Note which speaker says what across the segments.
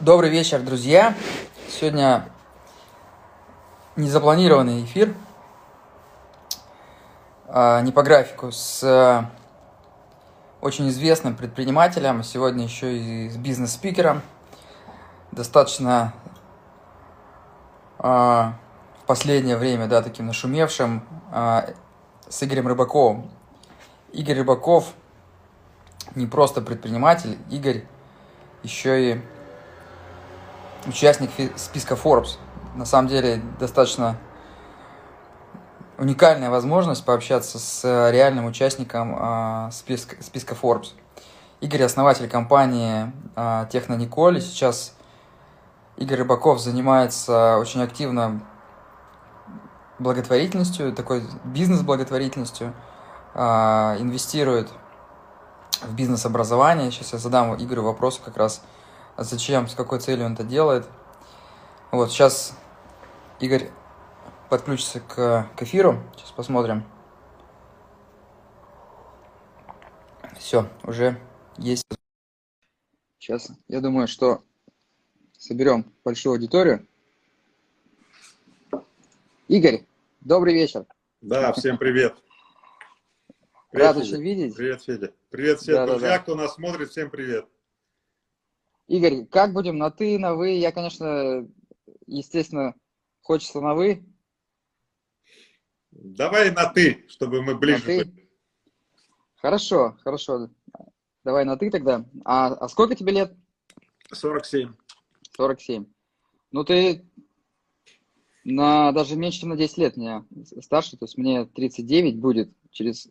Speaker 1: Добрый вечер, друзья. Сегодня незапланированный эфир, а, не по графику, с э, очень известным предпринимателем, сегодня еще и с бизнес-спикером, достаточно а, в последнее время, да, таким нашумевшим, а, с Игорем Рыбаковым. Игорь Рыбаков не просто предприниматель, Игорь еще и участник списка Forbes. На самом деле достаточно уникальная возможность пообщаться с реальным участником а, списка, списка Forbes. Игорь основатель компании а, Техно Николь. Сейчас Игорь Рыбаков занимается очень активно благотворительностью, такой бизнес-благотворительностью, а, инвестирует в бизнес-образование. Сейчас я задам Игорю вопрос как раз – а зачем, с какой целью он это делает. Вот, сейчас Игорь подключится к, к эфиру. Сейчас посмотрим. Все, уже есть. Сейчас, я думаю, что соберем большую аудиторию. Игорь, добрый вечер.
Speaker 2: Да, всем привет.
Speaker 1: привет Рад очень видеть.
Speaker 2: Привет, Федя. Привет всем да, друзья, да, да. кто нас смотрит, всем привет.
Speaker 1: Игорь, как будем? На ты, на вы? Я, конечно, естественно, хочется на вы.
Speaker 2: Давай на ты, чтобы мы ближе были.
Speaker 1: Хорошо, хорошо. Давай на ты тогда. А, а сколько тебе лет?
Speaker 2: 47.
Speaker 1: 47. Ну, ты на даже меньше, чем на 10 лет меня старше, то есть мне 39 будет через,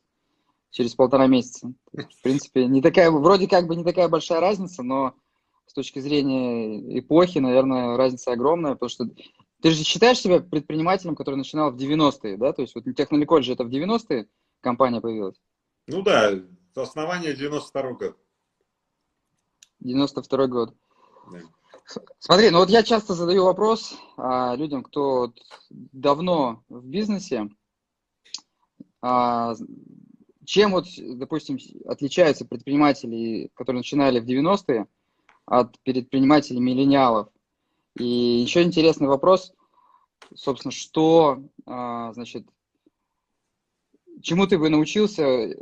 Speaker 1: через полтора месяца. В принципе, не такая, вроде как бы не такая большая разница, но с точки зрения эпохи, наверное, разница огромная, потому что ты же считаешь себя предпринимателем, который начинал в 90-е, да? То есть вот Техноликоль же это в 90-е компания появилась?
Speaker 2: Ну да, основание 92 год.
Speaker 1: 92 год. Да. Смотри, ну вот я часто задаю вопрос а, людям, кто давно в бизнесе, а, чем вот, допустим, отличаются предприниматели, которые начинали в 90-е, от предпринимателей миллениалов. И еще интересный вопрос, собственно, что, а, значит, чему ты бы научился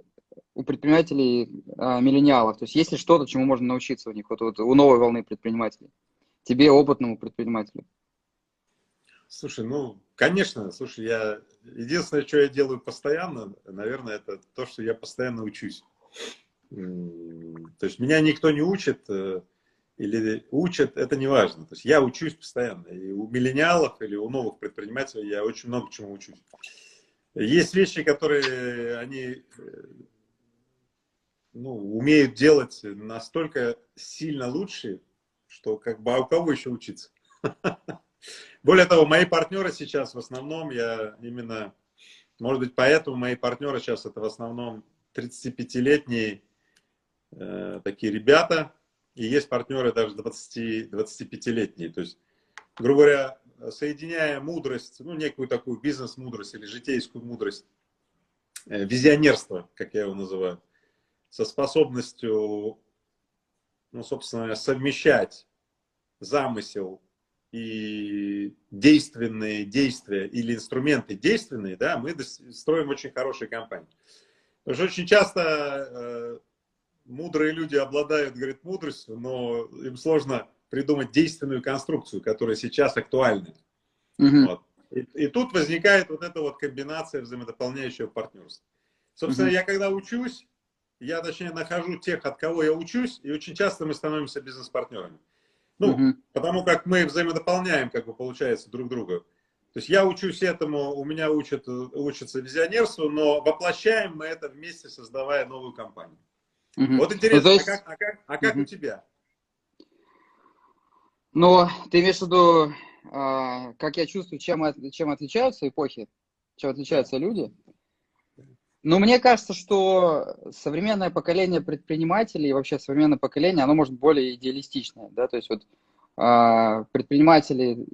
Speaker 1: у предпринимателей а, миллениалов? То есть есть ли что-то, чему можно научиться у них, вот, вот у новой волны предпринимателей? Тебе, опытному предпринимателю.
Speaker 2: Слушай, ну, конечно, слушай, я единственное, что я делаю постоянно, наверное, это то, что я постоянно учусь. То есть меня никто не учит, э, или учат, это не важно. То есть я учусь постоянно. И у миллениалов или у новых предпринимателей я очень много чему учусь. Есть вещи, которые они э, ну, умеют делать настолько сильно лучше, что как бы а у кого еще учиться? Более того, мои партнеры сейчас в основном, я именно, может быть, поэтому мои партнеры сейчас это в основном 35-летние э, такие ребята, и есть партнеры даже 20-25-летние. То есть, грубо говоря, соединяя мудрость, ну, некую такую бизнес-мудрость или житейскую мудрость, э, визионерство, как я его называю, со способностью, ну, собственно, совмещать замысел и действенные действия или инструменты действенные, да, мы строим очень хорошие компании. Потому что очень часто э, мудрые люди обладают, говорит, мудростью, но им сложно придумать действенную конструкцию, которая сейчас актуальна. Угу. Вот. И, и тут возникает вот эта вот комбинация взаимодополняющего партнерства. Собственно, угу. я когда учусь, я, точнее, нахожу тех, от кого я учусь, и очень часто мы становимся бизнес-партнерами. Ну, угу. потому как мы взаимодополняем, как бы получается, друг друга. То есть я учусь этому, у меня учат, учатся визионерству, но воплощаем мы это вместе, создавая новую компанию. Угу. Вот интересно, ну, есть... а как, а как, а как угу. у тебя?
Speaker 1: Ну, ты имеешь в виду, э, как я чувствую, чем, чем отличаются эпохи, чем отличаются люди? Ну, мне кажется, что современное поколение предпринимателей, вообще современное поколение, оно может более идеалистичное, да, то есть вот э, предприниматели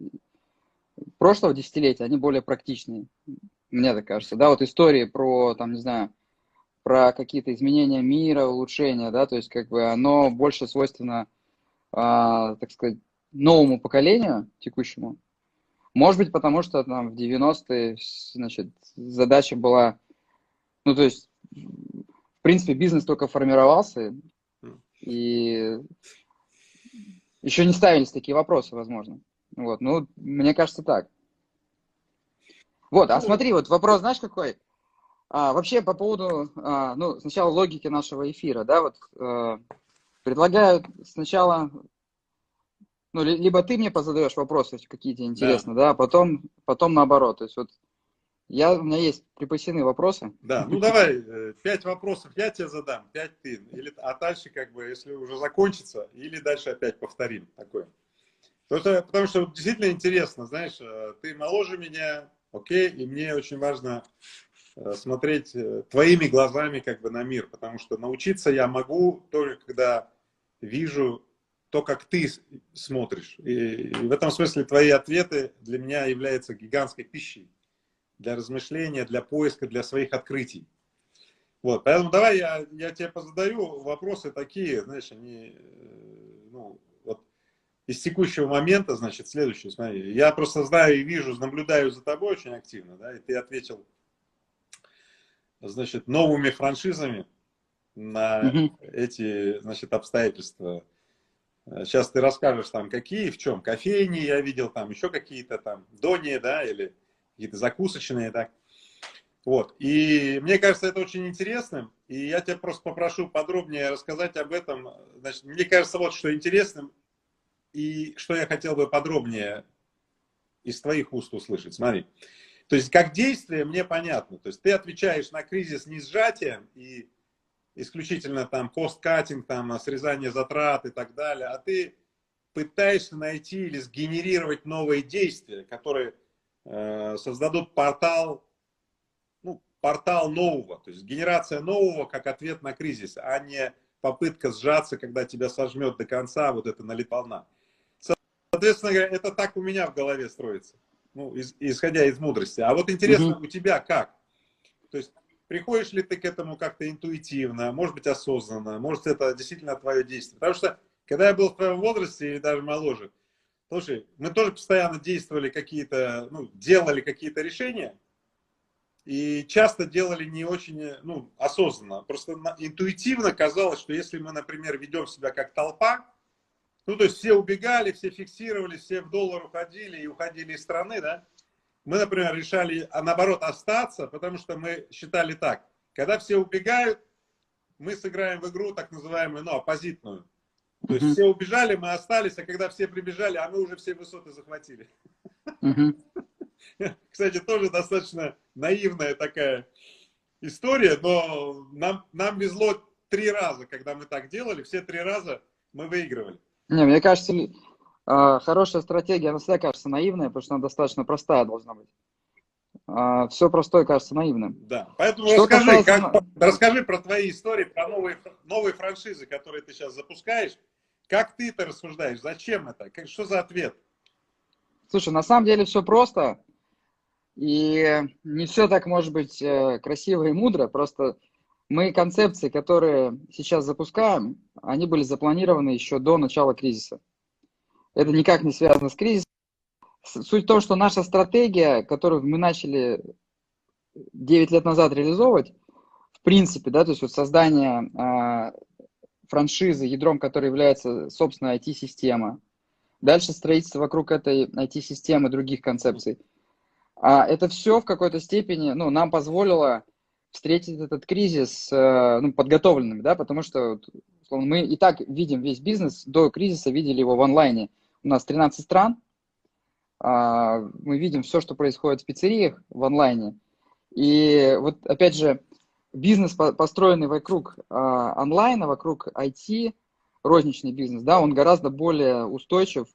Speaker 1: прошлого десятилетия, они более практичные, мне так кажется, да, вот истории про, там, не знаю, про какие-то изменения мира, улучшения, да, то есть как бы оно больше свойственно, а, так сказать, новому поколению текущему. Может быть, потому что там в 90-е, значит, задача была, ну, то есть, в принципе, бизнес только формировался, и еще не ставились такие вопросы, возможно. Вот, ну, мне кажется, так. Вот, а ну, смотри, вот вопрос, знаешь, какой? А, вообще по поводу, а, ну, сначала логики нашего эфира, да, вот а, предлагаю сначала, ну, либо ты мне позадаешь вопросы какие-то интересные, да, да а потом, потом наоборот, то есть вот я, у меня есть припасены вопросы.
Speaker 2: Да, ну давай, э, пять вопросов я тебе задам, пять ты, или, а дальше как бы, если уже закончится, или дальше опять повторим такое. Потому что, потому что действительно интересно, знаешь, э, ты моложе меня, окей, и мне очень важно смотреть э, твоими глазами как бы на мир, потому что научиться я могу только когда вижу то, как ты смотришь. И, в этом смысле твои ответы для меня являются гигантской пищей для размышления, для поиска, для своих открытий. Вот, поэтому давай я, я тебе позадаю вопросы такие, знаешь, они, э, ну, вот из текущего момента, значит, следующий, смотри, я просто знаю и вижу, наблюдаю за тобой очень активно, да, и ты ответил значит, новыми франшизами на угу. эти, значит, обстоятельства. Сейчас ты расскажешь там, какие, в чем. Кофейни я видел, там еще какие-то там дони, да, или какие-то закусочные, так. Вот. И мне кажется, это очень интересным. И я тебя просто попрошу подробнее рассказать об этом. Значит, мне кажется, вот что интересным, и что я хотел бы подробнее из твоих уст услышать. Смотри. То есть как действие мне понятно. То есть ты отвечаешь на кризис не сжатием и исключительно там посткатинг, там срезание затрат и так далее, а ты пытаешься найти или сгенерировать новые действия, которые э, создадут портал, ну, портал нового, то есть генерация нового как ответ на кризис, а не попытка сжаться, когда тебя сожмет до конца вот эта налиполна. Соответственно, это так у меня в голове строится ну, из, исходя из мудрости. А вот интересно, угу. у тебя как? То есть приходишь ли ты к этому как-то интуитивно, может быть осознанно, может это действительно твое действие. Потому что когда я был в твоем возрасте или даже моложе, слушай, мы тоже постоянно действовали какие-то, ну, делали какие-то решения, и часто делали не очень ну, осознанно. Просто интуитивно казалось, что если мы, например, ведем себя как толпа, ну, то есть все убегали, все фиксировали, все в доллар уходили и уходили из страны, да. Мы, например, решали, а наоборот, остаться, потому что мы считали так. Когда все убегают, мы сыграем в игру так называемую, ну, оппозитную. То есть все убежали, мы остались, а когда все прибежали, а мы уже все высоты захватили. Кстати, тоже достаточно наивная такая история, но нам, нам везло три раза, когда мы так делали, все три раза мы выигрывали.
Speaker 1: Не, мне кажется, а, хорошая стратегия, она всегда кажется наивная, потому что она достаточно простая должна быть. А, Все простое кажется наивным.
Speaker 2: Да, поэтому что расскажи, касается... как, расскажи про твои истории, про новые, новые франшизы, которые ты сейчас запускаешь. Как ты это рассуждаешь? Зачем это? Как, что за ответ?
Speaker 1: Слушай, на самом деле все просто. И не все так может быть э, красиво и мудро. Просто мы концепции, которые сейчас запускаем, они были запланированы еще до начала кризиса. Это никак не связано с кризисом. Суть в том, что наша стратегия, которую мы начали 9 лет назад реализовывать, в принципе, да, то есть вот создание э, франшизы, ядром которой является собственная IT-система, дальше строительство вокруг этой IT-системы других концепций. А это все в какой-то степени ну, нам позволило встретить этот кризис э, ну, подготовленными, да, потому что условно, мы и так видим весь бизнес, до кризиса видели его в онлайне. У нас 13 стран, а, мы видим все, что происходит в пиццериях в онлайне. И вот опять же, бизнес, построенный вокруг а, онлайна, вокруг IT, розничный бизнес, да, он гораздо более устойчив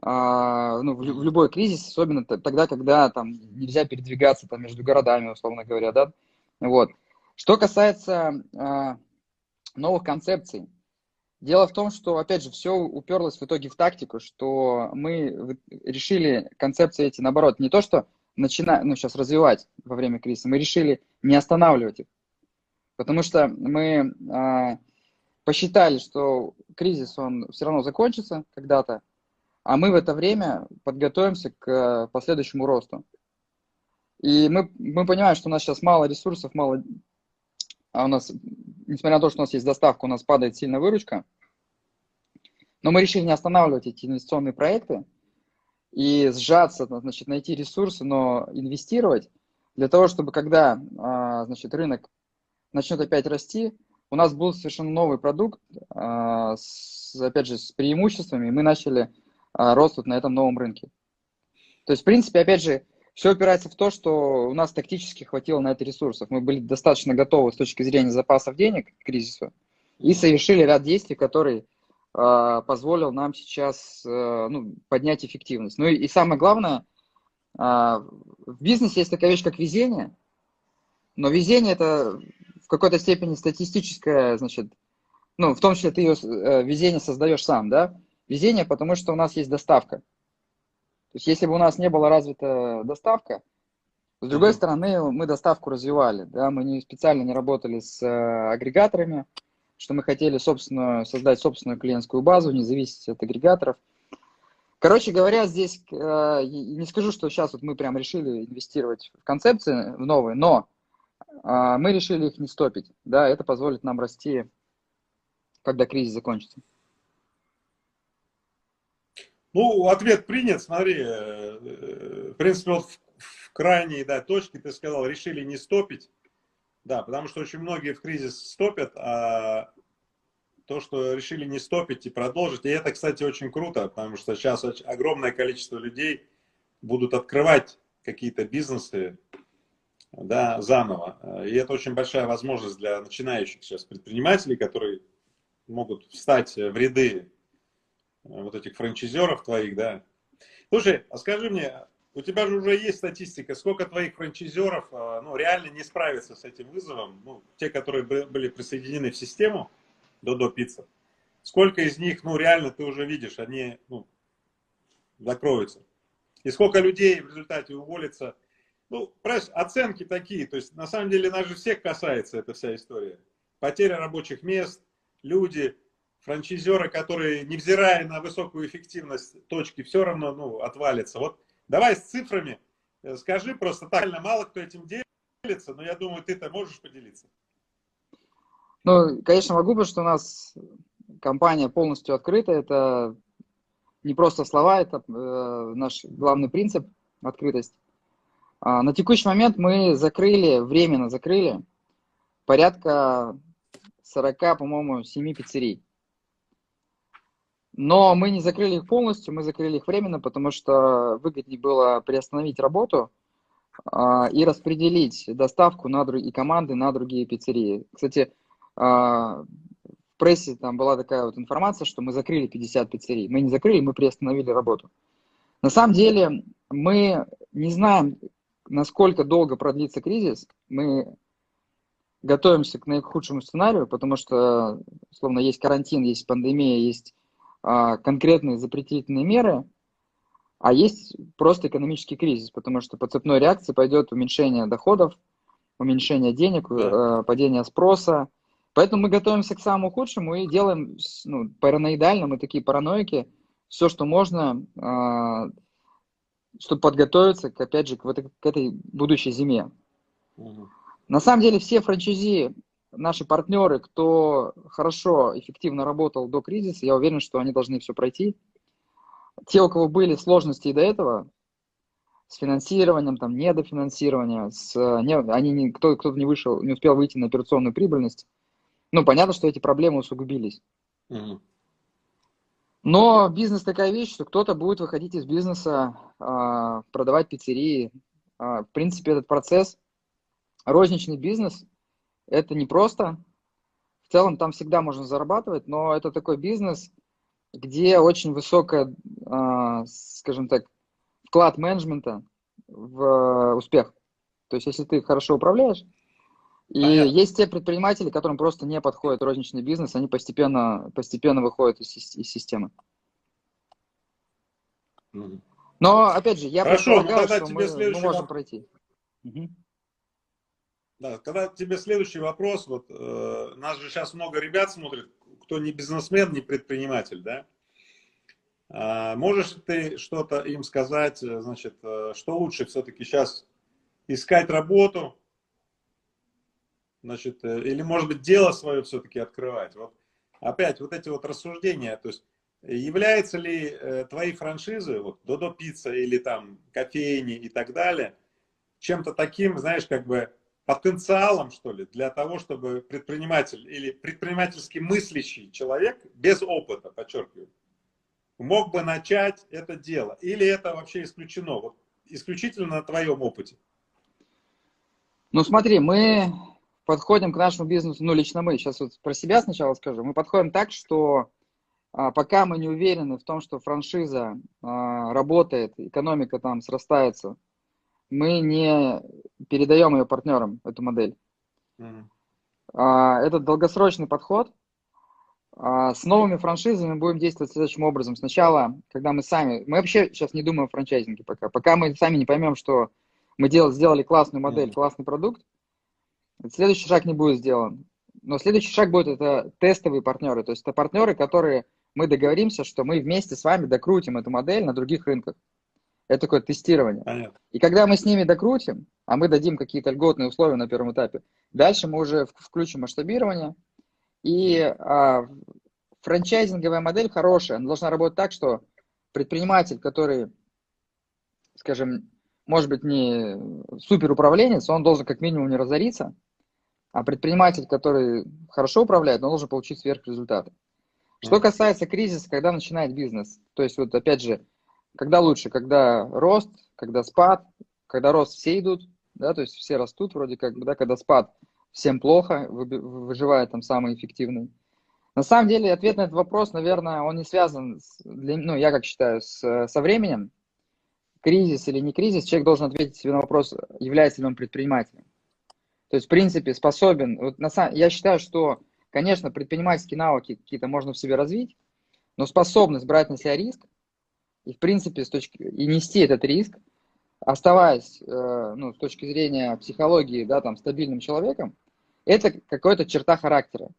Speaker 1: а, ну, в любой кризис, особенно тогда, когда там нельзя передвигаться там, между городами, условно говоря, да, вот. Что касается э, новых концепций, дело в том, что, опять же, все уперлось в итоге в тактику, что мы решили концепции эти, наоборот, не то, что начинать, ну, сейчас развивать во время кризиса, мы решили не останавливать их. Потому что мы э, посчитали, что кризис, он все равно закончится когда-то, а мы в это время подготовимся к последующему росту. И мы, мы понимаем, что у нас сейчас мало ресурсов, мало... А у нас, несмотря на то, что у нас есть доставка, у нас падает сильно выручка. Но мы решили не останавливать эти инвестиционные проекты и сжаться, значит, найти ресурсы, но инвестировать для того, чтобы когда, а, значит, рынок начнет опять расти, у нас был совершенно новый продукт, а, с, опять же, с преимуществами, и мы начали а, рост вот на этом новом рынке. То есть, в принципе, опять же, все опирается в то, что у нас тактически хватило на это ресурсов. Мы были достаточно готовы с точки зрения запасов денег к кризису и совершили ряд действий, которые э, позволил нам сейчас э, ну, поднять эффективность. Ну и, и самое главное, э, в бизнесе есть такая вещь, как везение, но везение это в какой-то степени статистическое, значит, ну, в том числе ты ее э, везение создаешь сам, да? Везение, потому что у нас есть доставка. То есть если бы у нас не была развита доставка, с другой mm-hmm. стороны, мы доставку развивали, да, мы не специально не работали с э, агрегаторами, что мы хотели собственно создать собственную клиентскую базу, не зависеть от агрегаторов. Короче говоря, здесь э, не скажу, что сейчас вот мы прям решили инвестировать в концепции в новые, но э, мы решили их не стопить, да, это позволит нам расти, когда кризис закончится.
Speaker 2: Ну, ответ принят, смотри, э, в принципе, вот в крайней да, точке ты сказал, решили не стопить, да, потому что очень многие в кризис стопят, а то, что решили не стопить и продолжить, и это, кстати, очень круто, потому что сейчас огромное количество людей будут открывать какие-то бизнесы, да, заново. И это очень большая возможность для начинающих сейчас предпринимателей, которые могут встать в ряды вот этих франчайзеров твоих, да. Слушай, а скажи мне, у тебя же уже есть статистика, сколько твоих франчайзеров а, ну, реально не справятся с этим вызовом, ну, те, которые были присоединены в систему Додо Пицца. Сколько из них, ну, реально ты уже видишь, они, ну, закроются. И сколько людей в результате уволится. Ну, оценки такие, то есть, на самом деле, нас же всех касается эта вся история. Потеря рабочих мест, люди, франчайзеры, которые, невзирая на высокую эффективность точки, все равно ну, отвалится. Вот давай с цифрами э, скажи, просто так мало кто этим делится, но я думаю, ты-то можешь поделиться.
Speaker 1: Ну, конечно, могу, потому что у нас компания полностью открыта. Это не просто слова, это э, наш главный принцип – открытость. А, на текущий момент мы закрыли, временно закрыли порядка 40, по-моему, 7 пиццерий. Но мы не закрыли их полностью, мы закрыли их временно, потому что выгоднее было приостановить работу а, и распределить доставку на друг... и команды на другие пиццерии. Кстати, а, в прессе там была такая вот информация, что мы закрыли 50 пиццерий. Мы не закрыли, мы приостановили работу. На самом деле мы не знаем, насколько долго продлится кризис. Мы готовимся к наихудшему сценарию, потому что, словно есть карантин, есть пандемия, есть конкретные запретительные меры, а есть просто экономический кризис, потому что по цепной реакции пойдет уменьшение доходов, уменьшение денег, да. Э, падение спроса. Поэтому мы готовимся к самому худшему и делаем ну, параноидально, мы такие параноики, все, что можно, а, чтобы подготовиться, к, опять же, к, этой, к этой будущей зиме. Угу. На самом деле все франчайзи наши партнеры, кто хорошо, эффективно работал до кризиса, я уверен, что они должны все пройти. Те, у кого были сложности и до этого, с финансированием, там, недофинансирование, с, не, они не, кто, кто-то не вышел, не успел выйти на операционную прибыльность, ну, понятно, что эти проблемы усугубились. Mm-hmm. Но бизнес такая вещь, что кто-то будет выходить из бизнеса, а, продавать пиццерии. А, в принципе, этот процесс, розничный бизнес, это не просто. В целом там всегда можно зарабатывать, но это такой бизнес, где очень высокая, а, скажем так, вклад менеджмента в успех. То есть, если ты хорошо управляешь, и Понятно. есть те предприниматели, которым просто не подходит розничный бизнес, они постепенно, постепенно выходят из, из системы. Но, опять же, я
Speaker 2: Хорошо, ну предполагаю, что мы, мы
Speaker 1: можем вопрос. пройти.
Speaker 2: Угу. Да, когда тебе следующий вопрос, вот э, нас же сейчас много ребят смотрит, кто не бизнесмен, не предприниматель, да? А, можешь ты что-то им сказать, значит, что лучше все-таки сейчас искать работу, значит, или, может быть, дело свое все-таки открывать? Вот опять вот эти вот рассуждения, то есть являются ли э, твои франшизы, вот Додо Пицца или там кофейни и так далее, чем-то таким, знаешь, как бы потенциалом, что ли, для того, чтобы предприниматель или предпринимательски мыслящий человек без опыта, подчеркиваю, мог бы начать это дело? Или это вообще исключено? Вот исключительно на твоем опыте?
Speaker 1: Ну смотри, мы подходим к нашему бизнесу, ну лично мы, сейчас вот про себя сначала скажу, мы подходим так, что а, пока мы не уверены в том, что франшиза а, работает, экономика там срастается, мы не передаем ее партнерам, эту модель. Mm. Это долгосрочный подход. С новыми франшизами будем действовать следующим образом. Сначала, когда мы сами... Мы вообще сейчас не думаем о франчайзинге пока. Пока мы сами не поймем, что мы делали, сделали классную модель, mm. классный продукт, следующий шаг не будет сделан. Но следующий шаг будет это тестовые партнеры. То есть это партнеры, которые мы договоримся, что мы вместе с вами докрутим эту модель на других рынках. Это такое тестирование. Понятно. И когда мы с ними докрутим, а мы дадим какие-то льготные условия на первом этапе, дальше мы уже включим масштабирование. И а, франчайзинговая модель хорошая, она должна работать так, что предприниматель, который, скажем, может быть не супер управленец, он должен как минимум не разориться, а предприниматель, который хорошо управляет, он должен получить сверхрезультаты. Что касается кризиса, когда начинает бизнес, то есть вот опять же, когда лучше, когда рост, когда спад, когда рост все идут, да, то есть все растут вроде как, да, когда спад всем плохо, выживает там самый эффективный. На самом деле ответ на этот вопрос, наверное, он не связан, с, ну, я как считаю, с, со временем. Кризис или не кризис, человек должен ответить себе на вопрос, является ли он предпринимателем. То есть, в принципе, способен. Вот на, я считаю, что Конечно, предпринимательские навыки какие-то можно в себе развить, но способность брать на себя риск и, в принципе, с точки, и нести этот риск, оставаясь, э, ну, с точки зрения психологии, да, там, стабильным человеком, это какая-то черта характера.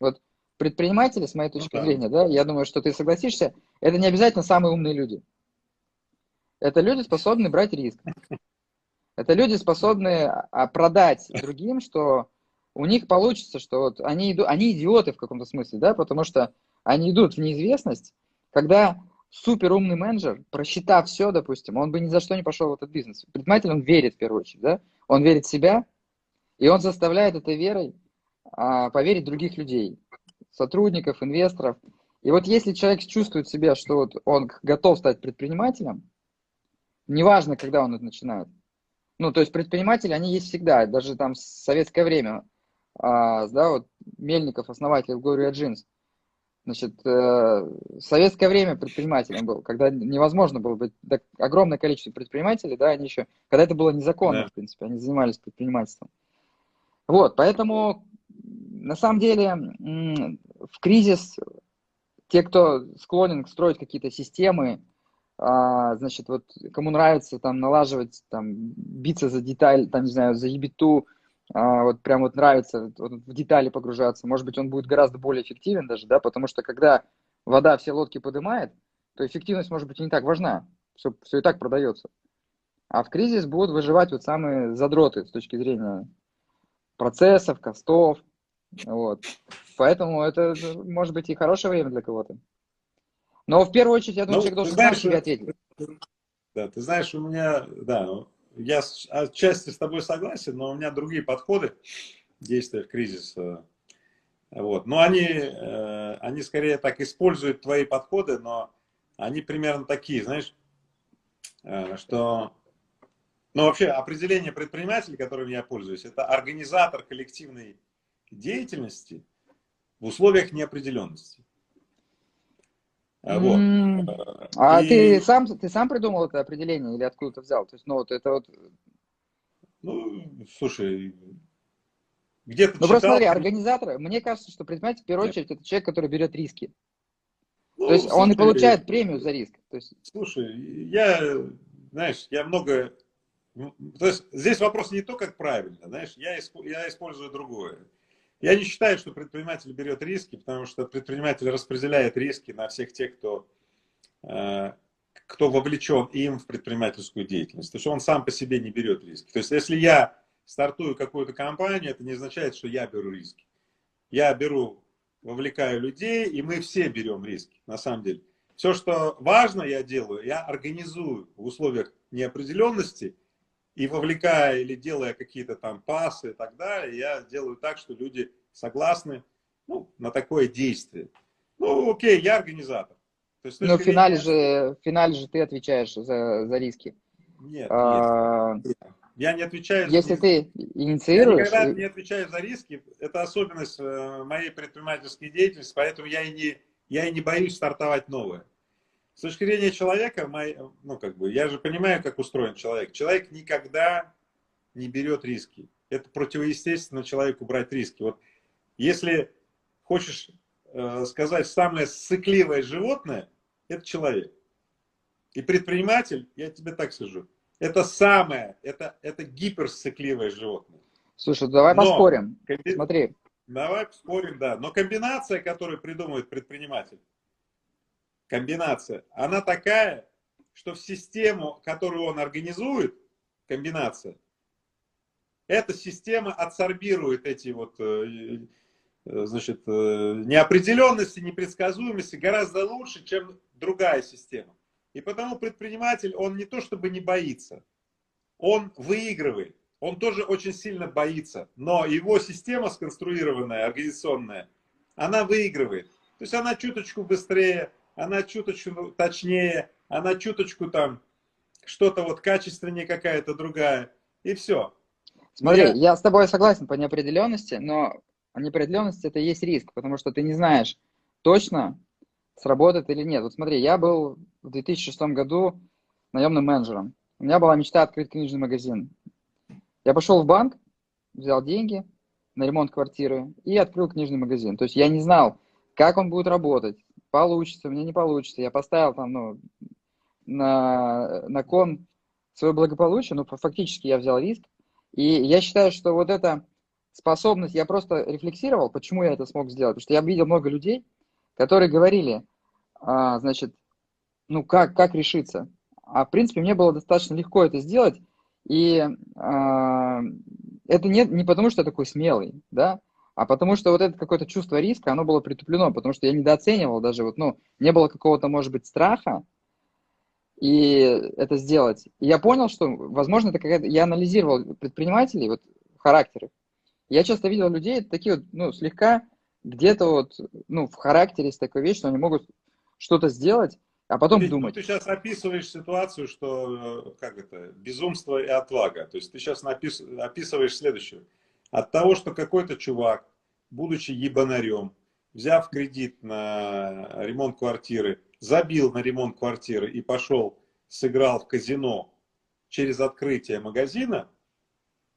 Speaker 1: Вот предприниматели, с моей точки ну, да. зрения, да, я думаю, что ты согласишься, это не обязательно самые умные люди. Это люди, способные брать риск. Это люди, способные а, продать другим, что у них получится, что вот они, идут, они идиоты в каком-то смысле, да, потому что они идут в неизвестность, когда супер умный менеджер, просчитав все, допустим, он бы ни за что не пошел в этот бизнес. Предприниматель, он верит в первую очередь, да, он верит в себя, и он заставляет этой верой а, поверить других людей, сотрудников, инвесторов. И вот если человек чувствует себя, что вот он готов стать предпринимателем, неважно, когда он это начинает, ну, то есть предприниматели, они есть всегда, даже там в советское время а, да, вот Мельников, основатель Gloria Jeans, значит, э, в советское время предпринимателем был, когда невозможно было быть, да, огромное количество предпринимателей, да, они еще, когда это было незаконно, да. в принципе, они занимались предпринимательством. Вот, поэтому, на самом деле, в кризис те, кто склонен строить какие-то системы, а, значит, вот кому нравится там налаживать, там, биться за деталь, там, не знаю, за ебиту, вот прям вот нравится вот, в детали погружаться, может быть, он будет гораздо более эффективен даже, да, потому что когда вода все лодки поднимает, то эффективность может быть и не так важна, все, все и так продается. А в кризис будут выживать вот самые задроты с точки зрения процессов, костов, вот. Поэтому это может быть и хорошее время для кого-то. Но в первую очередь, я думаю, ну, человек должен знаешь, сам себе ответить.
Speaker 2: Да, ты знаешь, у меня, да, я отчасти с тобой согласен, но у меня другие подходы действия в кризис. Вот. Но они, э, они скорее так используют твои подходы, но они примерно такие, знаешь, э, что... Ну, вообще, определение предпринимателя, которым я пользуюсь, это организатор коллективной деятельности в условиях неопределенности.
Speaker 1: Вот. Mm. А и... ты сам ты сам придумал это определение или откуда-то взял? То есть, ну вот это вот.
Speaker 2: Ну, слушай, где ты
Speaker 1: Ну читал? просто смотри, организатор, мне кажется, что предприниматель в первую очередь это человек, который берет риски. Ну, То есть слушай, он и получает премию за риск. То есть...
Speaker 2: Слушай, я, знаешь, я много. То есть здесь вопрос не то, как правильно, знаешь, я, я использую другое. Я не считаю, что предприниматель берет риски, потому что предприниматель распределяет риски на всех тех, кто э, кто вовлечен им в предпринимательскую деятельность. То есть он сам по себе не берет риски. То есть если я стартую какую-то компанию, это не означает, что я беру риски. Я беру, вовлекаю людей, и мы все берем риски, на самом деле. Все, что важно, я делаю, я организую в условиях неопределенности и вовлекая или делая какие-то там пасы и так далее, я делаю так, что люди согласны ну, на такое действие. Ну, окей, я организатор.
Speaker 1: То есть, Но в финале, же, в финале же ты отвечаешь за, за риски.
Speaker 2: Нет, а... нет, я не отвечаю
Speaker 1: Если за ты инициируешь...
Speaker 2: Я никогда не отвечаю за риски. Это особенность э, моей предпринимательской деятельности, поэтому я и не, я и не боюсь стартовать новое. С точки зрения человека, мой, ну, как бы, я же понимаю, как устроен человек. Человек никогда не берет риски. Это противоестественно человеку брать риски. Вот если хочешь э, сказать самое сыкливое животное, это человек. И предприниматель, я тебе так скажу, это самое, это, это гиперсцикливое животное.
Speaker 1: Слушай, давай Но, поспорим. Комби... Смотри.
Speaker 2: Давай поспорим, да. Но комбинация, которую придумывает предприниматель, комбинация, она такая, что в систему, которую он организует, комбинация, эта система адсорбирует эти вот э, э, значит, э, неопределенности, непредсказуемости гораздо лучше, чем другая система. И потому предприниматель, он не то чтобы не боится, он выигрывает. Он тоже очень сильно боится, но его система сконструированная, организационная, она выигрывает. То есть она чуточку быстрее, она чуточку точнее, она чуточку там что-то вот качественнее какая-то другая. И все.
Speaker 1: Смотри, я... я с тобой согласен по неопределенности, но неопределенность это и есть риск, потому что ты не знаешь точно, сработает или нет. Вот смотри, я был в 2006 году наемным менеджером. У меня была мечта открыть книжный магазин. Я пошел в банк, взял деньги на ремонт квартиры и открыл книжный магазин. То есть я не знал, как он будет работать, получится, мне не получится. Я поставил там, ну, на, на кон свое благополучие, но фактически я взял риск. И я считаю, что вот эта способность, я просто рефлексировал, почему я это смог сделать. Потому что я видел много людей, которые говорили, а, значит, ну как, как решиться. А в принципе мне было достаточно легко это сделать, и а, это не, не потому, что я такой смелый, да, а потому что вот это какое-то чувство риска, оно было притуплено, потому что я недооценивал даже, вот, ну, не было какого-то, может быть, страха, и это сделать. И я понял, что, возможно, это какая-то... Я анализировал предпринимателей, вот, характеры. Я часто видел людей, такие вот, ну, слегка где-то вот, ну, в характере есть такая вещь, что они могут что-то сделать, а потом Ведь, ну, думать.
Speaker 2: Ты сейчас описываешь ситуацию, что, э, как это, безумство и отвага. То есть ты сейчас напис... описываешь следующее. От того, что какой-то чувак, будучи ебанарем, взяв кредит на ремонт квартиры, забил на ремонт квартиры и пошел, сыграл в казино через открытие магазина,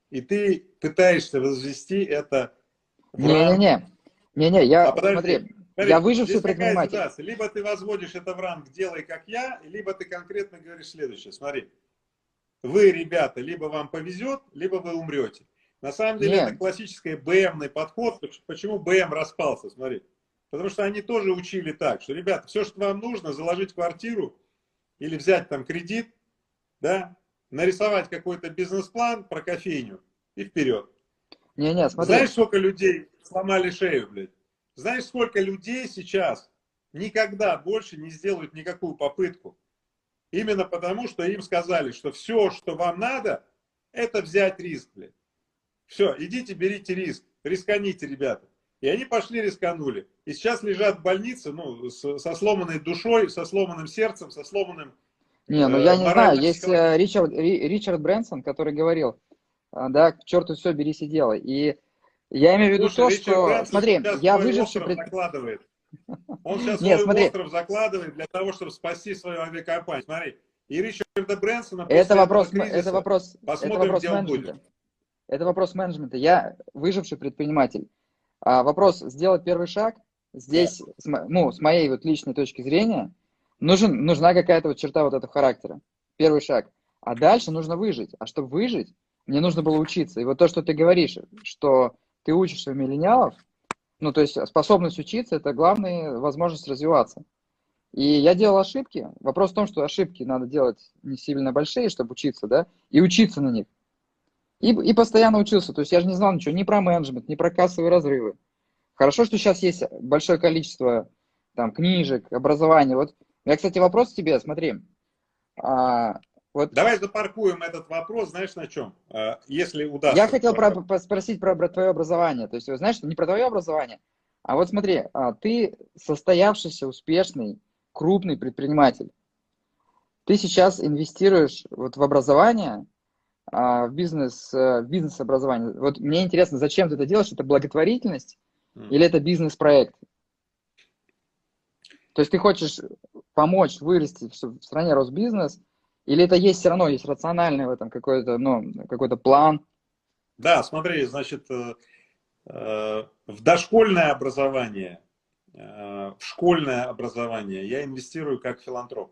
Speaker 2: и ты пытаешься возвести это
Speaker 1: Не-не-не, не-не, я, а смотри, Смотри, я выживший предприниматель. Ситуация.
Speaker 2: Либо ты возводишь это в ранг «делай как я», либо ты конкретно говоришь следующее. Смотри, вы, ребята, либо вам повезет, либо вы умрете. На самом деле Нет. это классический БМный подход. Почему БМ распался? Смотри. Потому что они тоже учили так, что, ребята, все, что вам нужно, заложить квартиру или взять там кредит, да, нарисовать какой-то бизнес-план про кофейню и вперед.
Speaker 1: Не, не, смотри.
Speaker 2: Знаешь, сколько людей сломали шею, блядь? Знаешь, сколько людей сейчас никогда больше не сделают никакую попытку? Именно потому, что им сказали, что все, что вам надо, это взять риск, блядь. Все, идите, берите риск, рисканите, ребята. И они пошли, рисканули. И сейчас лежат в больнице, ну, с, со сломанной душой, со сломанным сердцем, со сломанным...
Speaker 1: Не, ну я э, не знаю, есть э, Ричард, Ричард Брэнсон, который говорил, э, да, к черту все, бери и делай. И я имею в виду Слушай, то, Ричард что... Брэнсон смотри, я выживший... Пред...
Speaker 2: Закладывает. Он сейчас Нет, свой смотри. остров закладывает для того, чтобы спасти свою авиакомпанию. Смотри, и Ричарда Брэнсона...
Speaker 1: Это вопрос, кризиса, это вопрос, посмотрим, это вопрос менеджмента. Это вопрос менеджмента. Я выживший предприниматель. А вопрос сделать первый шаг. Здесь, да. ну, с моей вот личной точки зрения, нужен, нужна какая-то вот черта вот этого характера. Первый шаг. А дальше нужно выжить. А чтобы выжить, мне нужно было учиться. И вот то, что ты говоришь, что ты учишься у миллениалов, ну, то есть способность учиться – это главная возможность развиваться. И я делал ошибки. Вопрос в том, что ошибки надо делать не сильно большие, чтобы учиться, да, и учиться на них. И, и постоянно учился. То есть я же не знал ничего ни про менеджмент, ни про кассовые разрывы. Хорошо, что сейчас есть большое количество там, книжек, образования. Вот я, кстати, вопрос тебе, смотри.
Speaker 2: А, вот... Давай запаркуем этот вопрос, знаешь, на чем? А, если удастся.
Speaker 1: Я хотел про, про, спросить про, про твое образование. То есть, знаешь, не про твое образование, а вот смотри, а, ты состоявшийся, успешный, крупный предприниматель. Ты сейчас инвестируешь вот в образование, в бизнес, э, в бизнес-образование. Вот мне интересно, зачем ты это делаешь? Это благотворительность или это бизнес-проект? То есть ты хочешь помочь вырасти в стране рос бизнес, или это есть все равно, есть рациональный в этом какой-то, ну, какой-то план?
Speaker 2: Да, смотри, значит, э, э, в дошкольное образование, в школьное образование я инвестирую как филантроп.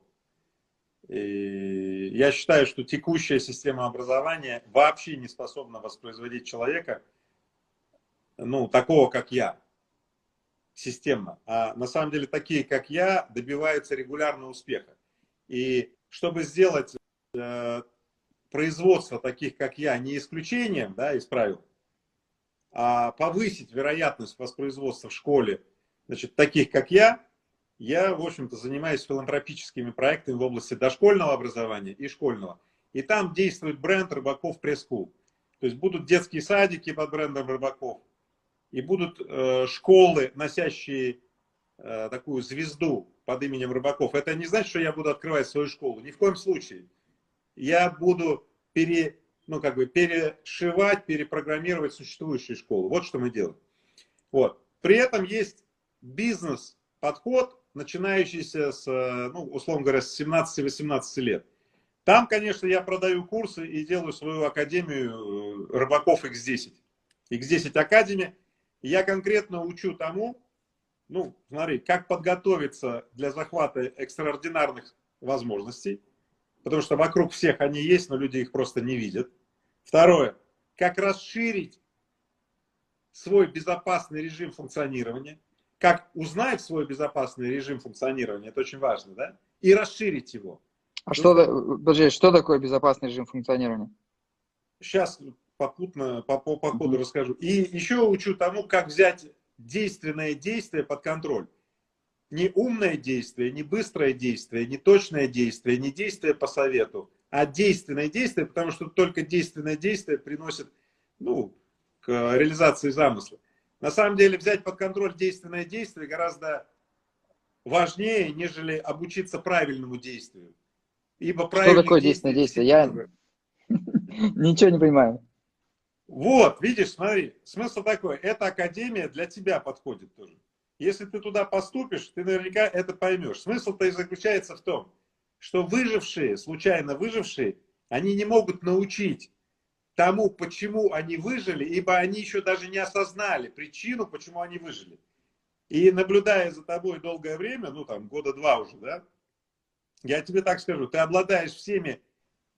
Speaker 2: И я считаю, что текущая система образования вообще не способна воспроизводить человека, ну, такого, как я, системно. А на самом деле такие, как я, добиваются регулярного успеха. И чтобы сделать э, производство таких, как я, не исключением да, из правил, а повысить вероятность воспроизводства в школе значит, таких, как я, я, в общем-то, занимаюсь филантропическими проектами в области дошкольного образования и школьного. И там действует бренд Рыбаков Preschool. То есть будут детские садики под брендом Рыбаков, и будут э, школы, носящие э, такую звезду под именем Рыбаков. Это не значит, что я буду открывать свою школу. Ни в коем случае. Я буду пере, ну, как бы перешивать, перепрограммировать существующие школы. Вот что мы делаем. Вот. При этом есть бизнес-подход, начинающийся с, э, ну, условно говоря, с 17-18 лет. Там, конечно, я продаю курсы и делаю свою академию э, рыбаков X10. X10 Академия. Я конкретно учу тому, ну, смотри, как подготовиться для захвата экстраординарных возможностей, потому что вокруг всех они есть, но люди их просто не видят. Второе, как расширить свой безопасный режим функционирования как узнать свой безопасный режим функционирования, это очень важно, да, и расширить его.
Speaker 1: А Тут... что, подожди, что такое безопасный режим функционирования?
Speaker 2: Сейчас попутно, по, по, по ходу mm-hmm. расскажу. И еще учу тому, как взять действенное действие под контроль. Не умное действие, не быстрое действие, не точное действие, не действие по совету, а действенное действие, потому что только действенное действие приносит ну, к реализации замысла. На самом деле взять под контроль действенное действие гораздо важнее, нежели обучиться правильному действию.
Speaker 1: Ибо Что такое действенное действие? Я ничего не понимаю.
Speaker 2: Вот, видишь, смотри, смысл такой, эта академия для тебя подходит тоже. Если ты туда поступишь, ты наверняка это поймешь. Смысл-то и заключается в том, что выжившие, случайно выжившие, они не могут научить тому, почему они выжили, ибо они еще даже не осознали причину, почему они выжили. И наблюдая за тобой долгое время, ну там года два уже, да, я тебе так скажу, ты обладаешь всеми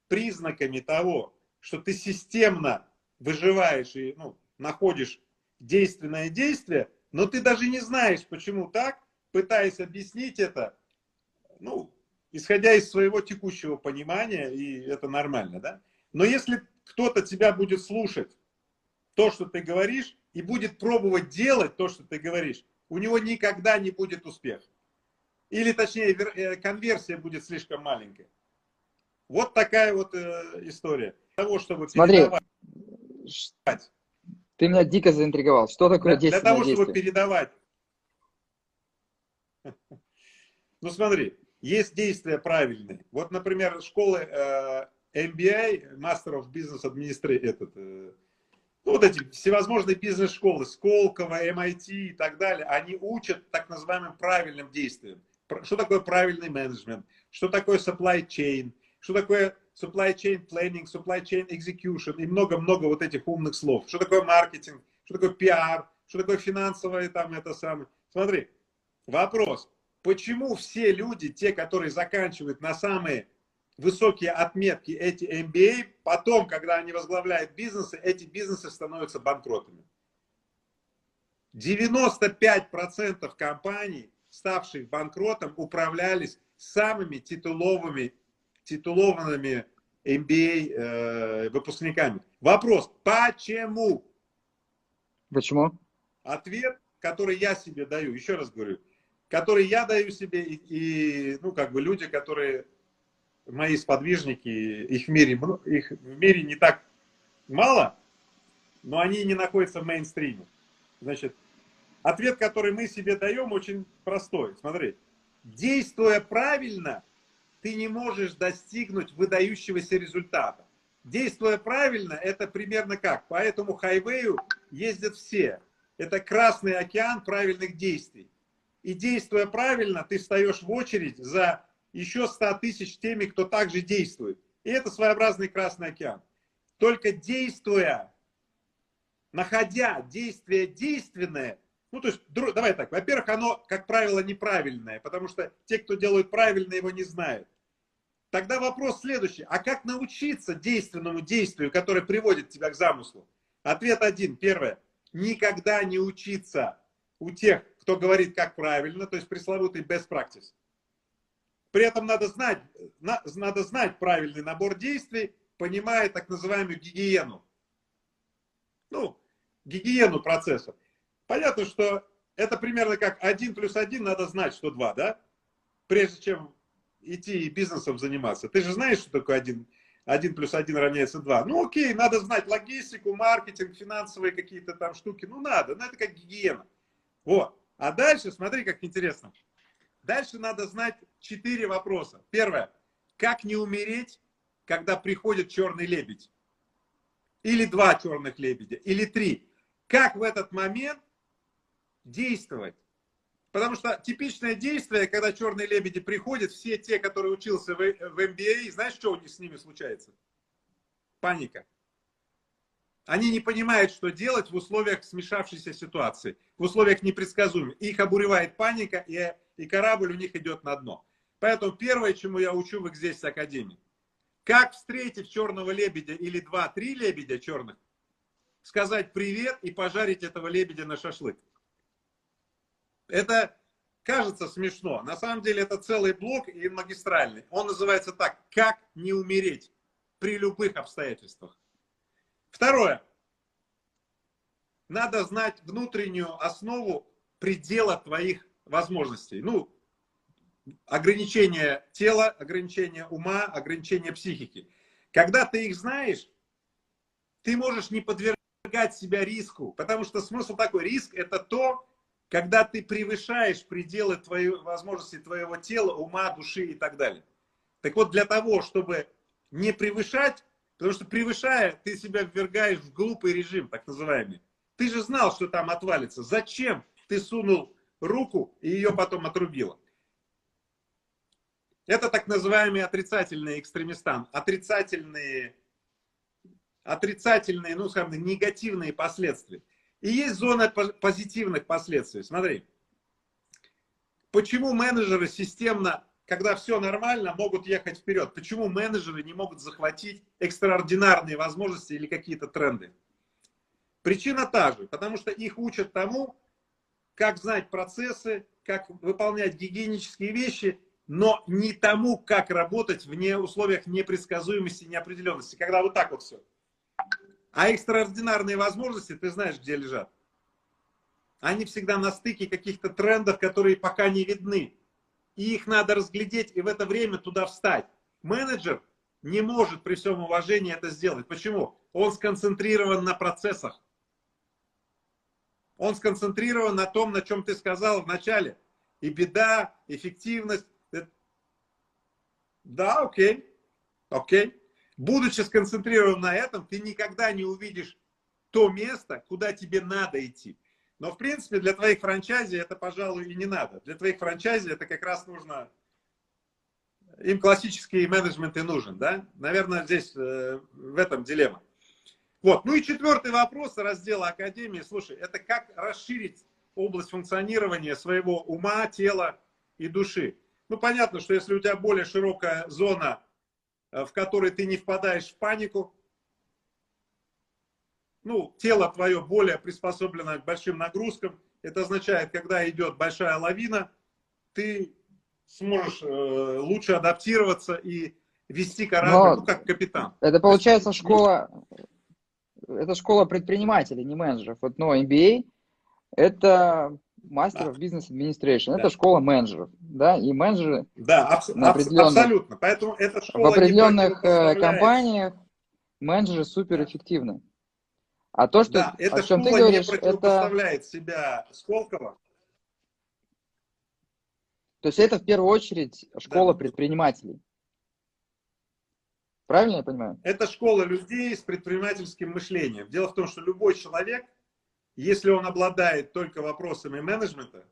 Speaker 2: признаками того, что ты системно выживаешь и ну, находишь действенное действие, но ты даже не знаешь, почему так, пытаясь объяснить это, ну, исходя из своего текущего понимания, и это нормально, да. Но если кто-то тебя будет слушать, то, что ты говоришь, и будет пробовать делать то, что ты говоришь, у него никогда не будет успеха. Или, точнее, э, конверсия будет слишком маленькая. Вот такая вот э, история.
Speaker 1: того, чтобы Смотри, передавать. Ты меня дико заинтриговал. Что такое
Speaker 2: для, Для того, чтобы передавать. Ну смотри, есть действия правильные. Вот, например, школы э, MBA, Master of Business Administration, этот, э, ну, вот эти всевозможные бизнес-школы, Сколково, MIT и так далее, они учат так называемым правильным действиям. Что такое правильный менеджмент, что такое supply chain, что такое supply chain planning, supply chain execution и много-много вот этих умных слов. Что такое маркетинг, что такое пиар, что такое финансовое там это самое. Смотри, вопрос. Почему все люди, те, которые заканчивают на самые высокие отметки эти MBA, потом, когда они возглавляют бизнесы, эти бизнесы становятся банкротами. 95% компаний ставших банкротом, управлялись самыми титуловыми, титулованными MBA э, выпускниками. Вопрос, почему?
Speaker 1: Почему?
Speaker 2: Ответ, который я себе даю, еще раз говорю, который я даю себе и, и ну, как бы люди, которые мои сподвижники, их в мире, их в мире не так мало, но они не находятся в мейнстриме. Значит, ответ, который мы себе даем, очень простой. Смотри, действуя правильно, ты не можешь достигнуть выдающегося результата. Действуя правильно, это примерно как? По этому хайвею ездят все. Это Красный океан правильных действий. И действуя правильно, ты встаешь в очередь за еще 100 тысяч теми, кто также действует. И это своеобразный Красный океан. Только действуя, находя действие действенное, ну, то есть, давай так, во-первых, оно, как правило, неправильное, потому что те, кто делают правильно, его не знают. Тогда вопрос следующий. А как научиться действенному действию, которое приводит тебя к замыслу? Ответ один. Первое. Никогда не учиться у тех, кто говорит, как правильно, то есть пресловутый best practice. При этом надо знать, надо знать правильный набор действий, понимая так называемую гигиену. Ну, гигиену процесса. Понятно, что это примерно как 1 плюс 1 надо знать, что 2, да? Прежде чем идти бизнесом заниматься. Ты же знаешь, что такое 1, 1 плюс 1 равняется 2. Ну окей, надо знать логистику, маркетинг, финансовые какие-то там штуки. Ну надо, ну это как гигиена. Вот. А дальше, смотри, как интересно. Дальше надо знать четыре вопроса. Первое. Как не умереть, когда приходит черный лебедь? Или два черных лебедя? Или три? Как в этот момент действовать? Потому что типичное действие, когда черные лебеди приходят, все те, которые учился в, в MBA, знаешь, что с ними случается? Паника. Они не понимают, что делать в условиях смешавшейся ситуации, в условиях непредсказуемых. Их обуревает паника, и и корабль у них идет на дно. Поэтому первое, чему я учу в здесь Академии, как встретив черного лебедя или два-три лебедя черных, сказать привет и пожарить этого лебедя на шашлык. Это кажется смешно. На самом деле это целый блок и магистральный. Он называется так, как не умереть при любых обстоятельствах. Второе. Надо знать внутреннюю основу предела твоих возможностей. Ну, ограничение тела, ограничение ума, ограничение психики. Когда ты их знаешь, ты можешь не подвергать себя риску, потому что смысл такой, риск это то, когда ты превышаешь пределы твоей возможности твоего тела, ума, души и так далее. Так вот, для того, чтобы не превышать, потому что превышая, ты себя ввергаешь в глупый режим, так называемый. Ты же знал, что там отвалится. Зачем ты сунул руку и ее потом отрубило. Это так называемый отрицательный экстремистан. Отрицательные, отрицательные, ну, скажем, негативные последствия. И есть зона позитивных последствий. Смотри, почему менеджеры системно, когда все нормально, могут ехать вперед? Почему менеджеры не могут захватить экстраординарные возможности или какие-то тренды? Причина та же, потому что их учат тому, как знать процессы, как выполнять гигиенические вещи, но не тому, как работать в условиях непредсказуемости и неопределенности, когда вот так вот все. А экстраординарные возможности, ты знаешь, где лежат. Они всегда на стыке каких-то трендов, которые пока не видны. И их надо разглядеть и в это время туда встать. Менеджер не может при всем уважении это сделать. Почему? Он сконцентрирован на процессах. Он сконцентрирован на том, на чем ты сказал в начале. И беда, эффективность. Да, окей, окей. Будучи сконцентрирован на этом, ты никогда не увидишь то место, куда тебе надо идти. Но, в принципе, для твоих франчайзи это, пожалуй, и не надо. Для твоих франчайзи это как раз нужно... Им классический менеджмент и нужен, да? Наверное, здесь э, в этом дилемма. Вот. Ну и четвертый вопрос раздела Академии. Слушай, это как расширить область функционирования своего ума, тела и души. Ну, понятно, что если у тебя более широкая зона, э, в которой ты не впадаешь в панику, ну, тело твое более приспособлено к большим нагрузкам, это означает, когда идет большая лавина, ты сможешь э, лучше адаптироваться и вести корабль, ну, как капитан.
Speaker 1: Это получается школа, это школа предпринимателей, не менеджеров. Вот, но MBA это мастеров да. бизнес администрации. Да. Это школа менеджеров, да, и менеджеры
Speaker 2: да, абс- на определенных, абсолютно. Поэтому эта школа
Speaker 1: в определенных э, компаниях менеджеры суперэффективны. А то, что
Speaker 2: да, эта о чем ты говоришь, не противопоставляет это... себя Сколково.
Speaker 1: То есть это в первую очередь школа да. предпринимателей. Правильно я понимаю?
Speaker 2: Это школа людей с предпринимательским мышлением. Дело в том, что любой человек, если он обладает только вопросами менеджмента,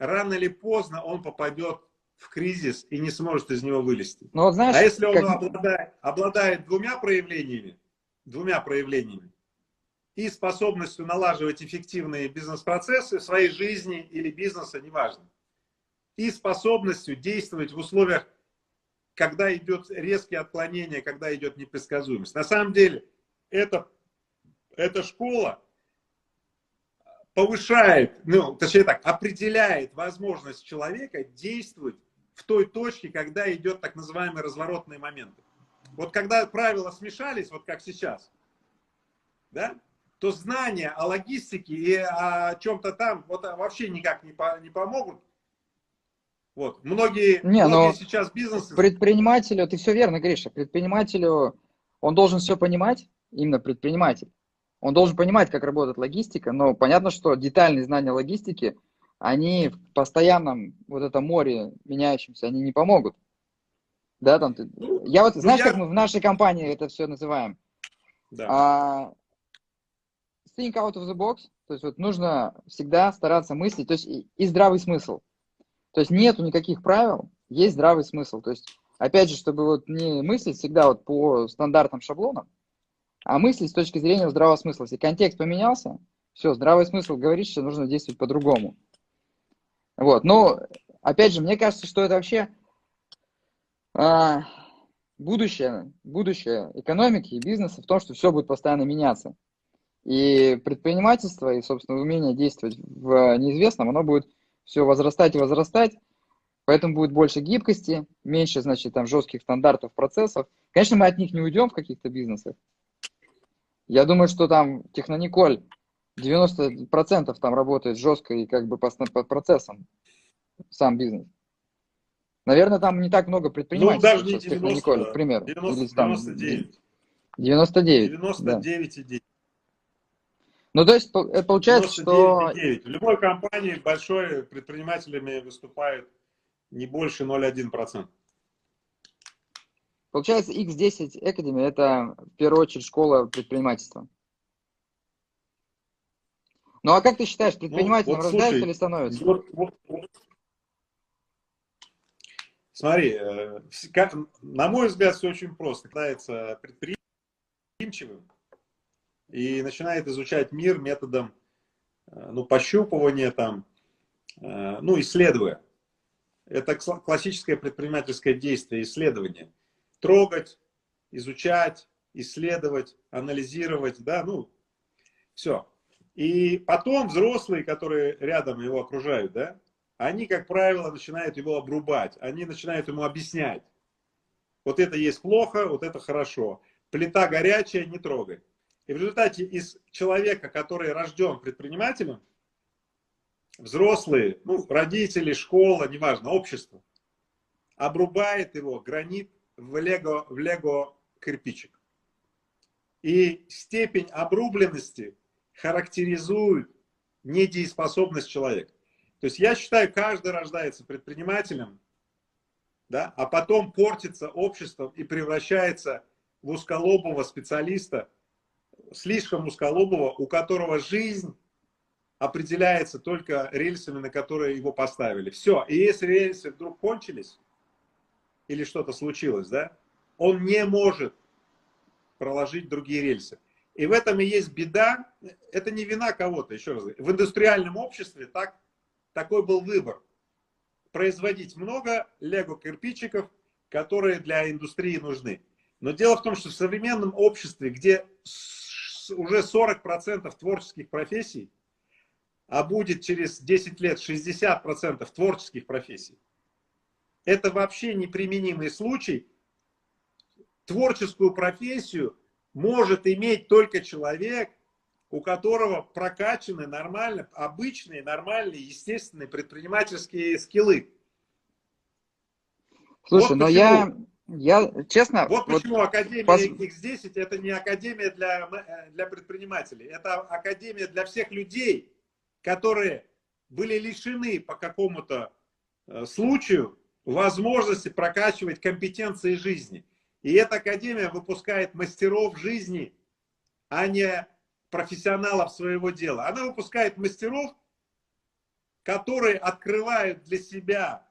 Speaker 2: рано или поздно он попадет в кризис и не сможет из него вылезти.
Speaker 1: Ну, вот знаешь,
Speaker 2: а если он как... обладает, обладает двумя проявлениями, двумя проявлениями и способностью налаживать эффективные бизнес-процессы в своей жизни или бизнеса, неважно, и способностью действовать в условиях когда идет резкие отклонения, когда идет непредсказуемость. На самом деле, это, эта школа повышает, ну, точнее так, определяет возможность человека действовать в той точке, когда идет так называемый разворотный момент. Вот когда правила смешались, вот как сейчас, да, то знания о логистике и о чем-то там вот вообще никак не, по, не помогут, вот. Многие,
Speaker 1: не,
Speaker 2: многие сейчас бизнесы...
Speaker 1: Предпринимателю, ты все верно говоришь, предпринимателю, он должен все понимать, именно предприниматель. Он должен понимать, как работает логистика, но понятно, что детальные знания логистики, они в постоянном вот этом море меняющемся, они не помогут. Да, там ты... Ну, я вот, ну, знаешь, я... как мы в нашей компании это все называем? Да. А, think out of the box, то есть вот нужно всегда стараться мыслить, то есть и, и здравый смысл. То есть нету никаких правил, есть здравый смысл. То есть, опять же, чтобы вот не мыслить всегда вот по стандартным шаблонам, а мыслить с точки зрения здравого смысла. Если контекст поменялся, все, здравый смысл говорит, что нужно действовать по-другому. Вот, но, опять же, мне кажется, что это вообще а, будущее, будущее экономики и бизнеса в том, что все будет постоянно меняться. И предпринимательство, и, собственно, умение действовать в неизвестном, оно будет все возрастать и возрастать, поэтому будет больше гибкости, меньше, значит, там жестких стандартов, процессов. Конечно, мы от них не уйдем в каких-то бизнесах. Я думаю, что там Технониколь 90% там работает жестко и как бы по, по процессам сам бизнес. Наверное, там не так много предпринимателей. Ну,
Speaker 2: даже не 90, Технониколь,
Speaker 1: к примеру.
Speaker 2: 90, Или, там, 99.
Speaker 1: 99.
Speaker 2: 99,9. Да.
Speaker 1: Ну, то есть, это получается, что...
Speaker 2: 9. В любой компании большой предпринимателями выступает не больше 0,1%.
Speaker 1: Получается, X10 Academy – это, в первую очередь, школа предпринимательства. Ну, а как ты считаешь, предпринимателем ну, вот, рождаются или становятся? Вот, вот, вот.
Speaker 2: Смотри, э, на мой взгляд, все очень просто. Касается предприимчивым, и начинает изучать мир методом э, ну, пощупывания, там, э, ну, исследуя. Это классическое предпринимательское действие, исследование. Трогать, изучать, исследовать, анализировать, да, ну, все. И потом взрослые, которые рядом его окружают, да, они, как правило, начинают его обрубать, они начинают ему объяснять. Вот это есть плохо, вот это хорошо. Плита горячая, не трогай. И в результате из человека, который рожден предпринимателем, взрослые, ну, родители, школа, неважно, общество, обрубает его гранит в лего, в лего кирпичик. И степень обрубленности характеризует недееспособность человека. То есть я считаю, каждый рождается предпринимателем, да, а потом портится обществом и превращается в узколобого специалиста, слишком узколобого, у которого жизнь определяется только рельсами, на которые его поставили. Все. И если рельсы вдруг кончились, или что-то случилось, да, он не может проложить другие рельсы. И в этом и есть беда. Это не вина кого-то, еще раз. В индустриальном обществе так, такой был выбор. Производить много лего-кирпичиков, которые для индустрии нужны. Но дело в том, что в современном обществе, где уже 40% творческих профессий а будет через 10 лет 60% творческих профессий. Это вообще неприменимый случай. Творческую профессию может иметь только человек, у которого прокачаны нормально, обычные, нормальные, естественные предпринимательские скиллы.
Speaker 1: Слушай, вот но почему, я, я, честно...
Speaker 2: Вот, вот почему Академия пос... X10 это не Академия для, э, для предпринимателей, это Академия для всех людей, которые были лишены по какому-то э, случаю возможности прокачивать компетенции жизни. И эта Академия выпускает мастеров жизни, а не профессионалов своего дела. Она выпускает мастеров, которые открывают для себя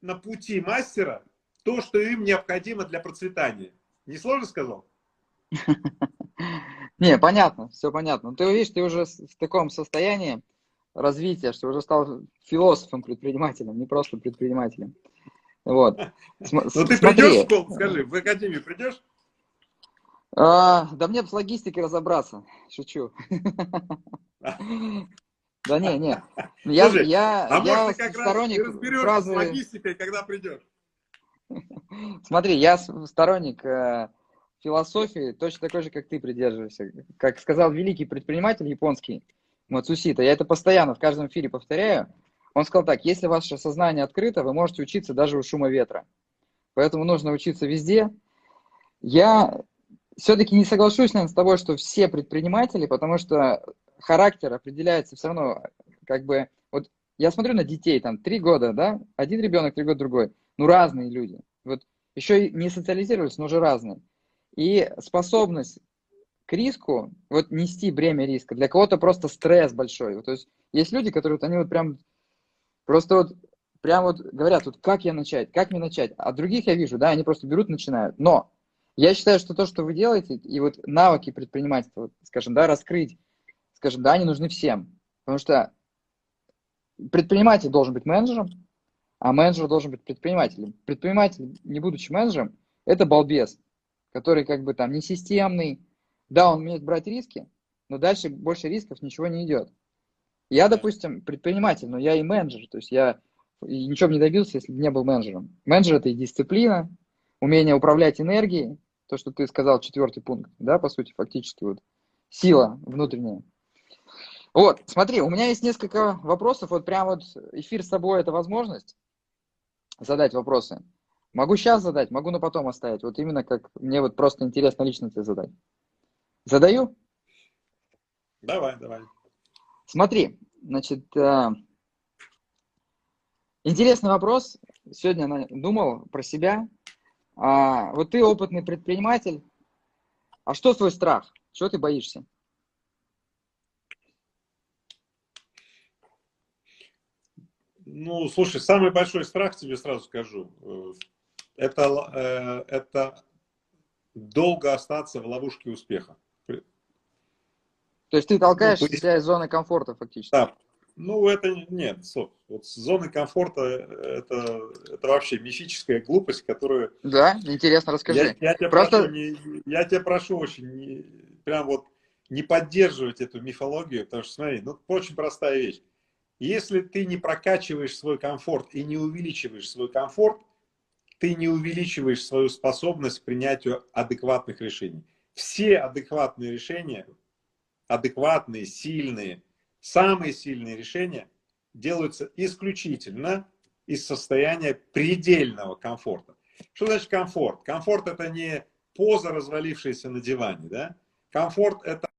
Speaker 2: на пути мастера то, что им необходимо для процветания. Не сложно сказал?
Speaker 1: Не, понятно, все понятно. Ты видишь, ты уже в таком состоянии развития, что уже стал философом-предпринимателем, не просто предпринимателем. Вот.
Speaker 2: Ну ты придешь в школу, скажи, в академию придешь?
Speaker 1: А, да мне с логистикой разобраться. Шучу. Да не, не.
Speaker 2: Я, Слушай, я, а я может, ты как сторонник раз разберешься фразы... с логистикой, когда придешь?
Speaker 1: Смотри, я сторонник э, философии, точно такой же, как ты придерживаешься. Как сказал великий предприниматель японский Мацусита, я это постоянно в каждом эфире повторяю. Он сказал так, если ваше сознание открыто, вы можете учиться даже у шума ветра. Поэтому нужно учиться везде. Я все-таки не соглашусь, наверное, с тобой, что все предприниматели, потому что характер определяется все равно, как бы, вот я смотрю на детей, там, три года, да, один ребенок, три года другой, ну, разные люди, вот, еще не социализировались, но уже разные. И способность к риску, вот нести бремя риска, для кого-то просто стресс большой. Вот, то есть есть люди, которые вот они вот прям, просто вот, прям вот говорят, вот как я начать, как мне начать. А других я вижу, да, они просто берут, начинают. Но я считаю, что то, что вы делаете, и вот навыки предпринимательства, вот, скажем, да, раскрыть, скажем, да, они нужны всем. Потому что предприниматель должен быть менеджером, а менеджер должен быть предпринимателем. Предприниматель, не будучи менеджером, это балбес, который как бы там не системный. Да, он умеет брать риски, но дальше больше рисков ничего не идет. Я, допустим, предприниматель, но я и менеджер. То есть я ничего бы не добился, если бы не был менеджером. Менеджер – это и дисциплина, умение управлять энергией, то, что ты сказал, четвертый пункт, да, по сути, фактически вот сила внутренняя. Вот, смотри, у меня есть несколько вопросов, вот прям вот эфир с тобой это возможность задать вопросы. Могу сейчас задать, могу на потом оставить, вот именно как мне вот просто интересно лично тебе задать. Задаю?
Speaker 2: Давай, давай.
Speaker 1: Смотри, значит, э, интересный вопрос. Сегодня думал про себя, а, вот ты опытный предприниматель. А что твой страх? Чего ты боишься?
Speaker 2: Ну, слушай, самый большой страх, тебе сразу скажу, э, это, э, это долго остаться в ловушке успеха.
Speaker 1: То есть ты толкаешь ну, себя из зоны комфорта фактически?
Speaker 2: Да, ну, это нет, стоп. Вот зоны комфорта это, это вообще мифическая глупость, которую...
Speaker 1: Да, интересно, расскажи.
Speaker 2: Я, я, тебя, Просто... прошу, не, я тебя прошу очень, не, прям вот не поддерживать эту мифологию, потому что, смотри, ну, очень простая вещь. Если ты не прокачиваешь свой комфорт и не увеличиваешь свой комфорт, ты не увеличиваешь свою способность к принятию адекватных решений. Все адекватные решения, адекватные, сильные, самые сильные решения делаются исключительно из состояния предельного комфорта. Что значит комфорт? Комфорт это не поза, развалившаяся на диване. Да? Комфорт это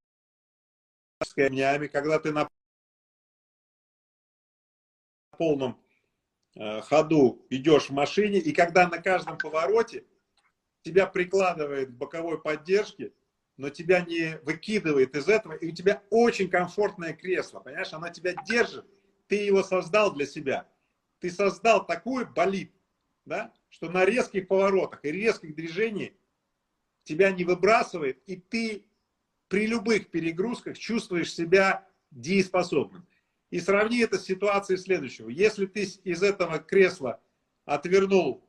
Speaker 2: когда ты на полном э, ходу идешь в машине, и когда на каждом повороте тебя прикладывает к боковой поддержке, но тебя не выкидывает из этого, и у тебя очень комфортное кресло, понимаешь, оно тебя держит, ты его создал для себя. Ты создал такой болид, да, что на резких поворотах и резких движениях тебя не выбрасывает, и ты при любых перегрузках чувствуешь себя дееспособным. И сравни это с ситуацией следующего. Если ты из этого кресла отвернул,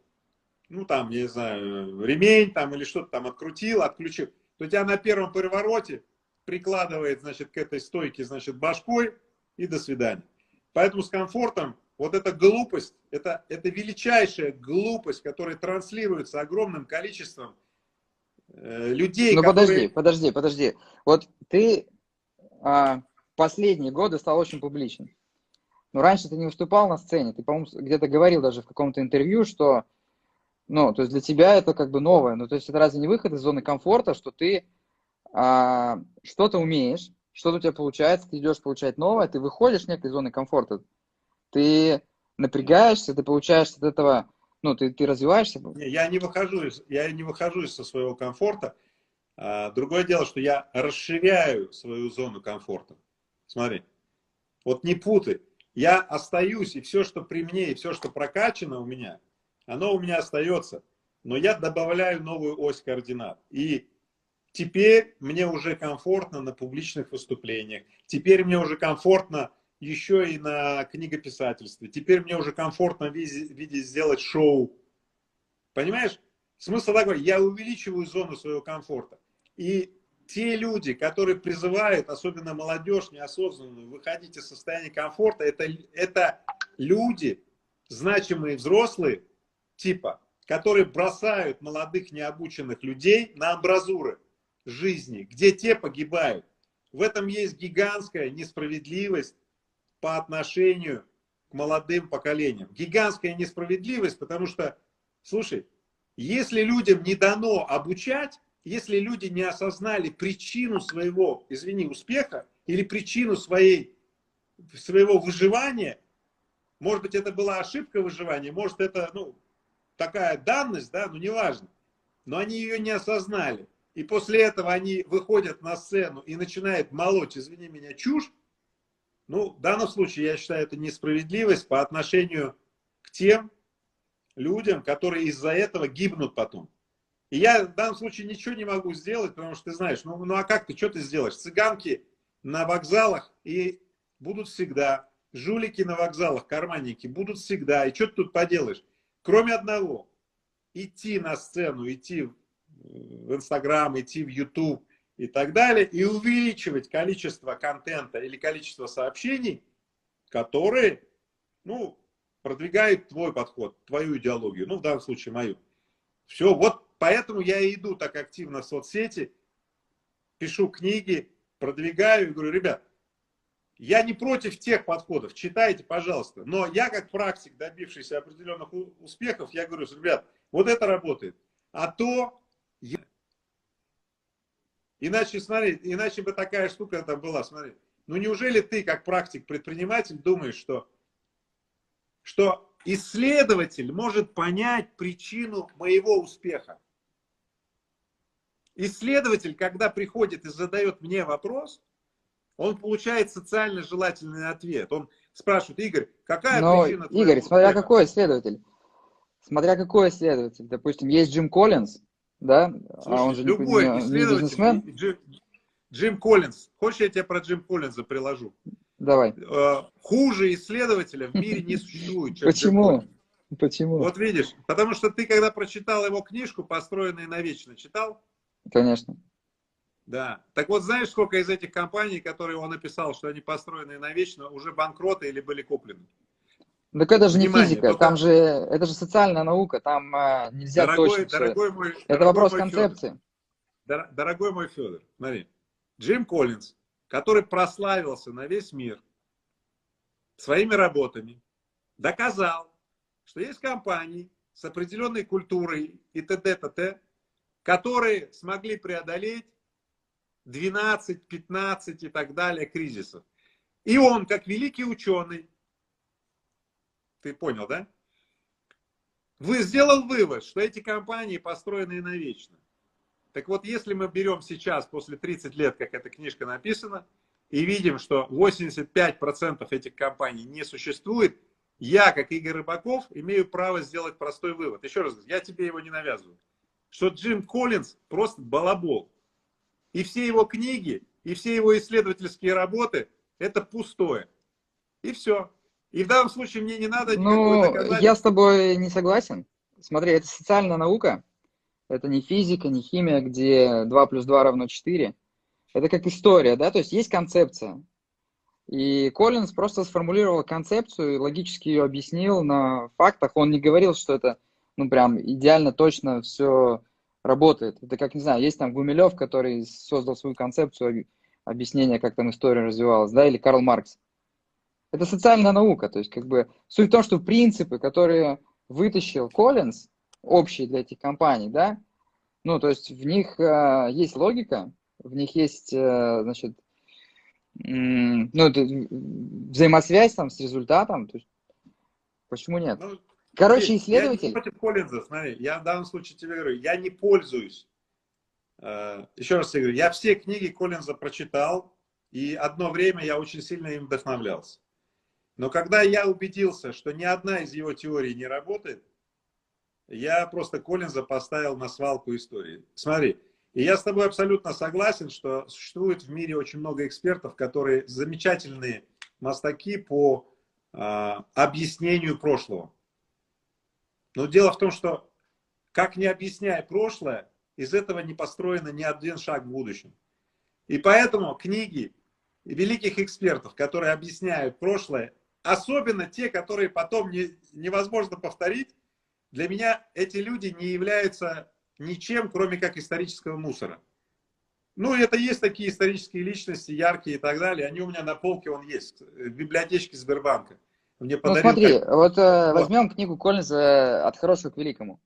Speaker 2: ну там, не знаю, ремень там или что-то там открутил, отключил, то тебя на первом повороте прикладывает, значит, к этой стойке, значит, башкой, и до свидания. Поэтому с комфортом вот эта глупость, это, это величайшая глупость, которая транслируется огромным количеством э, людей.
Speaker 1: Ну которые... подожди, подожди, подожди. Вот ты а, последние годы стал очень публичным. Но раньше ты не выступал на сцене. Ты, по-моему, где-то говорил даже в каком-то интервью, что ну, то есть для тебя это как бы новое. Ну, то есть это разве не выход из зоны комфорта, что ты а, что-то умеешь, что-то у тебя получается, ты идешь получать новое, ты выходишь из некой зоны комфорта, ты напрягаешься, ты получаешь от этого, ну, ты, ты развиваешься.
Speaker 2: Я не выхожу из, я не выхожу из своего комфорта. А, другое дело, что я расширяю свою зону комфорта. Смотри, вот не путай. Я остаюсь, и все, что при мне, и все, что прокачано у меня, оно у меня остается. Но я добавляю новую ось координат. И Теперь мне уже комфортно на публичных выступлениях. Теперь мне уже комфортно еще и на книгописательстве. Теперь мне уже комфортно в виде, сделать шоу. Понимаешь? Смысл такой, я увеличиваю зону своего комфорта. И те люди, которые призывают, особенно молодежь неосознанную, выходить из состояния комфорта, это, это люди, значимые взрослые, типа, которые бросают молодых необученных людей на амбразуры жизни, где те погибают. В этом есть гигантская несправедливость по отношению к молодым поколениям. Гигантская несправедливость, потому что, слушай, если людям не дано обучать, если люди не осознали причину своего, извини, успеха или причину своей, своего выживания, может быть, это была ошибка выживания, может, это ну, такая данность, да, ну неважно, но они ее не осознали. И после этого они выходят на сцену и начинают молоть, извини меня, чушь, ну, в данном случае я считаю это несправедливость по отношению к тем людям, которые из-за этого гибнут потом. И я в данном случае ничего не могу сделать, потому что ты знаешь, ну, ну а как ты, что ты сделаешь? Цыганки на вокзалах и будут всегда. Жулики на вокзалах, карманники будут всегда. И что ты тут поделаешь? Кроме одного. Идти на сцену, идти в Инстаграм, идти в YouTube и так далее, и увеличивать количество контента или количество сообщений, которые, ну, продвигают твой подход, твою идеологию, ну, в данном случае мою. Все, вот поэтому я и иду так активно в соцсети, пишу книги, продвигаю и говорю, ребят, я не против тех подходов, читайте, пожалуйста. Но я как практик, добившийся определенных успехов, я говорю, ребят, вот это работает. А то Иначе, смотри, иначе бы такая штука там была, смотри. Ну неужели ты, как практик-предприниматель, думаешь, что, что исследователь может понять причину моего успеха? Исследователь, когда приходит и задает мне вопрос, он получает социально желательный ответ. Он спрашивает, Игорь, какая
Speaker 1: Но,
Speaker 2: причина
Speaker 1: Игорь, смотря успеха? какой исследователь. Смотря какой исследователь. Допустим, есть Джим Коллинз, да?
Speaker 2: Слушай, а он же любой не, исследователь, не бизнесмен. Джим, Джим Коллинз. Хочешь, я тебе про Джим Коллинза приложу?
Speaker 1: Давай.
Speaker 2: Э, хуже исследователя в мире не существует,
Speaker 1: чем Почему? Почему?
Speaker 2: Вот видишь, потому что ты, когда прочитал его книжку «Построенные навечно», читал?
Speaker 1: Конечно.
Speaker 2: Да. Так вот, знаешь, сколько из этих компаний, которые он написал, что они построены навечно, уже банкроты или были куплены?
Speaker 1: Так это же Внимание, не физика, только... там же, это же социальная наука, там э, нельзя
Speaker 2: дорогой,
Speaker 1: точно.
Speaker 2: Дорогой мой,
Speaker 1: это дорогой вопрос мой концепции.
Speaker 2: Федор, дорогой мой Федор, смотри, Джим Коллинз, который прославился на весь мир своими работами, доказал, что есть компании с определенной культурой и т.д. т.т., которые смогли преодолеть 12, 15 и так далее кризисов. И он, как великий ученый, ты понял, да? Вы сделал вывод, что эти компании построены навечно. Так вот, если мы берем сейчас, после 30 лет, как эта книжка написана, и видим, что 85% этих компаний не существует, я, как Игорь Рыбаков, имею право сделать простой вывод. Еще раз, я тебе его не навязываю. Что Джим Коллинз просто балабол. И все его книги, и все его исследовательские работы – это пустое. И все. И в данном случае мне не надо
Speaker 1: Ну, я с тобой не согласен. Смотри, это социальная наука. Это не физика, не химия, где 2 плюс 2 равно 4. Это как история, да? То есть есть концепция. И Коллинз просто сформулировал концепцию, логически ее объяснил на фактах. Он не говорил, что это, ну, прям идеально точно все работает. Это как, не знаю, есть там Гумилев, который создал свою концепцию объяснения, как там история развивалась, да, или Карл Маркс. Это социальная наука, то есть как бы суть в том, что принципы, которые вытащил Коллинз, общие для этих компаний, да, ну, то есть в них э, есть логика, в них есть, э, значит, ну, взаимосвязь там с результатом, то есть почему нет? Ну, Короче, исследователь...
Speaker 2: Я не против Коллинза, смотри, я в данном случае тебе говорю, я не пользуюсь. Э, еще раз я говорю, я все книги Коллинза прочитал, и одно время я очень сильно им вдохновлялся. Но когда я убедился, что ни одна из его теорий не работает, я просто Коллинза поставил на свалку истории. Смотри, и я с тобой абсолютно согласен, что существует в мире очень много экспертов, которые замечательные мастаки по э, объяснению прошлого. Но дело в том, что как не объясняя прошлое, из этого не построено ни один шаг в будущем. И поэтому книги великих экспертов, которые объясняют прошлое, особенно те, которые потом не, невозможно повторить, для меня эти люди не являются ничем, кроме как исторического мусора. Ну, это есть такие исторические личности, яркие и так далее. Они у меня на полке, он есть, в библиотечке Сбербанка.
Speaker 1: Мне ну, смотри, как... вот, э, возьмем книгу Коллинза «От хорошего к великому».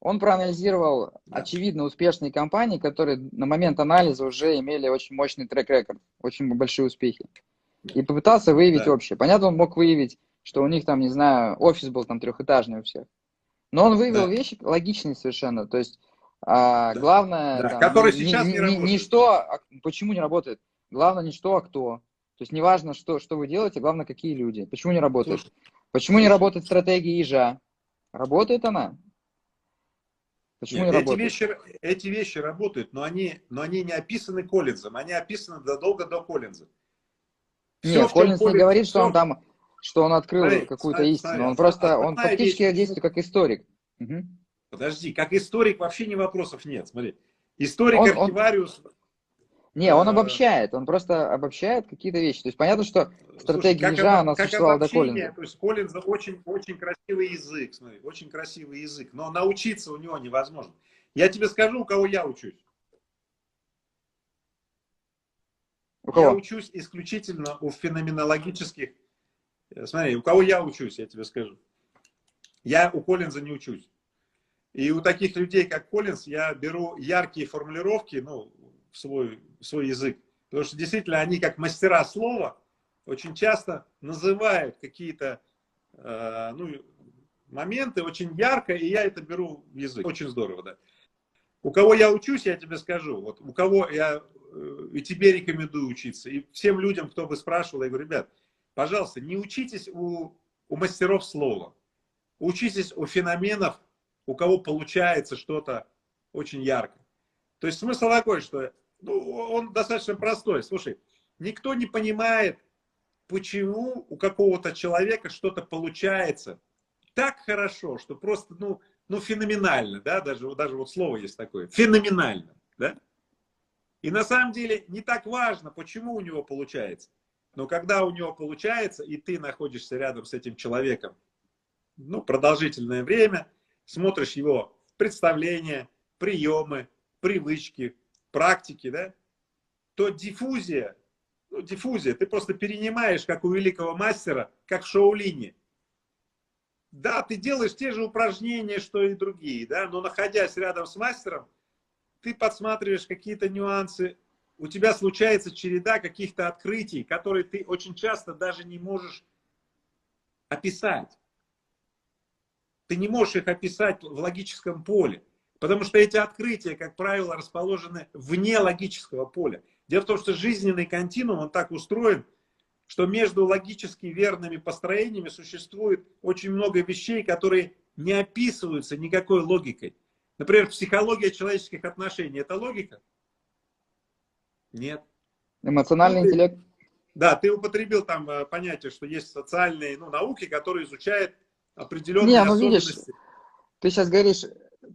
Speaker 1: Он проанализировал да. очевидно успешные компании, которые на момент анализа уже имели очень мощный трек-рекорд, очень большие успехи. И попытался выявить да. общее. Понятно, он мог выявить, что у них там, не знаю, офис был там трехэтажный у всех. Но он выявил да. вещи логичные совершенно. То есть а, да. главное... Да. Там,
Speaker 2: Который не, сейчас не, не,
Speaker 1: работает. Не что, а, почему не работает. Главное не что, а кто. То есть неважно, что, что вы делаете, главное, какие люди. Почему не работает? Слушай, почему не работает стратегия ежа? Работает она.
Speaker 2: Почему Нет, не эти работает? Вещи, эти вещи работают, но они, но они не описаны Коллинзом. Они описаны задолго до Коллинза.
Speaker 1: Все, Нет, Коллинз не говорит, что он там, что он открыл какую-то истину. Смотри, он просто, он фактически вещь. действует как историк.
Speaker 2: Угу. Подожди, как историк вообще ни вопросов нет. Смотри, историк он, архивариус, он...
Speaker 1: Не, он обобщает, он просто обобщает какие-то вещи. То есть понятно, что стратегия Слушай, ежа, она существовала до Коллинза.
Speaker 2: То есть Коллинз очень, очень красивый язык, смотри, очень красивый язык, но научиться у него невозможно. Я тебе скажу, у кого я учусь. У кого? Я учусь исключительно у феноменологических... Э, смотри, у кого я учусь, я тебе скажу. Я у Коллинза не учусь. И у таких людей, как Коллинз, я беру яркие формулировки, ну, свой, свой язык. Потому что действительно они, как мастера слова, очень часто называют какие-то э, ну, моменты очень ярко, и я это беру в язык. Очень здорово, да. У кого я учусь, я тебе скажу. Вот у кого я э, и тебе рекомендую учиться, и всем людям, кто бы спрашивал, я говорю, ребят, пожалуйста, не учитесь у, у мастеров слова. Учитесь у феноменов, у кого получается что-то очень ярко. То есть смысл такой, что ну, он достаточно простой. Слушай, никто не понимает, почему у какого-то человека что-то получается так хорошо, что просто, ну, ну феноменально, да, даже, даже вот слово есть такое, феноменально, да. И на самом деле не так важно, почему у него получается. Но когда у него получается, и ты находишься рядом с этим человеком, ну, продолжительное время, смотришь его представления, приемы, привычки, практики, да, то диффузия, ну, диффузия, ты просто перенимаешь, как у великого мастера, как в Шаолине. Да, ты делаешь те же упражнения, что и другие, да, но находясь рядом с мастером, ты подсматриваешь какие-то нюансы, у тебя случается череда каких-то открытий, которые ты очень часто даже не можешь описать. Ты не можешь их описать в логическом поле. Потому что эти открытия, как правило, расположены вне логического поля. Дело в том, что жизненный континуум, он так устроен, что между логически верными построениями существует очень много вещей, которые не описываются никакой логикой. Например, психология человеческих отношений – это логика? Нет.
Speaker 1: Эмоциональный ну, интеллект?
Speaker 2: Да, ты употребил там э, понятие, что есть социальные ну, науки, которые изучают определенные не, ну, особенности. Видишь,
Speaker 1: ты сейчас говоришь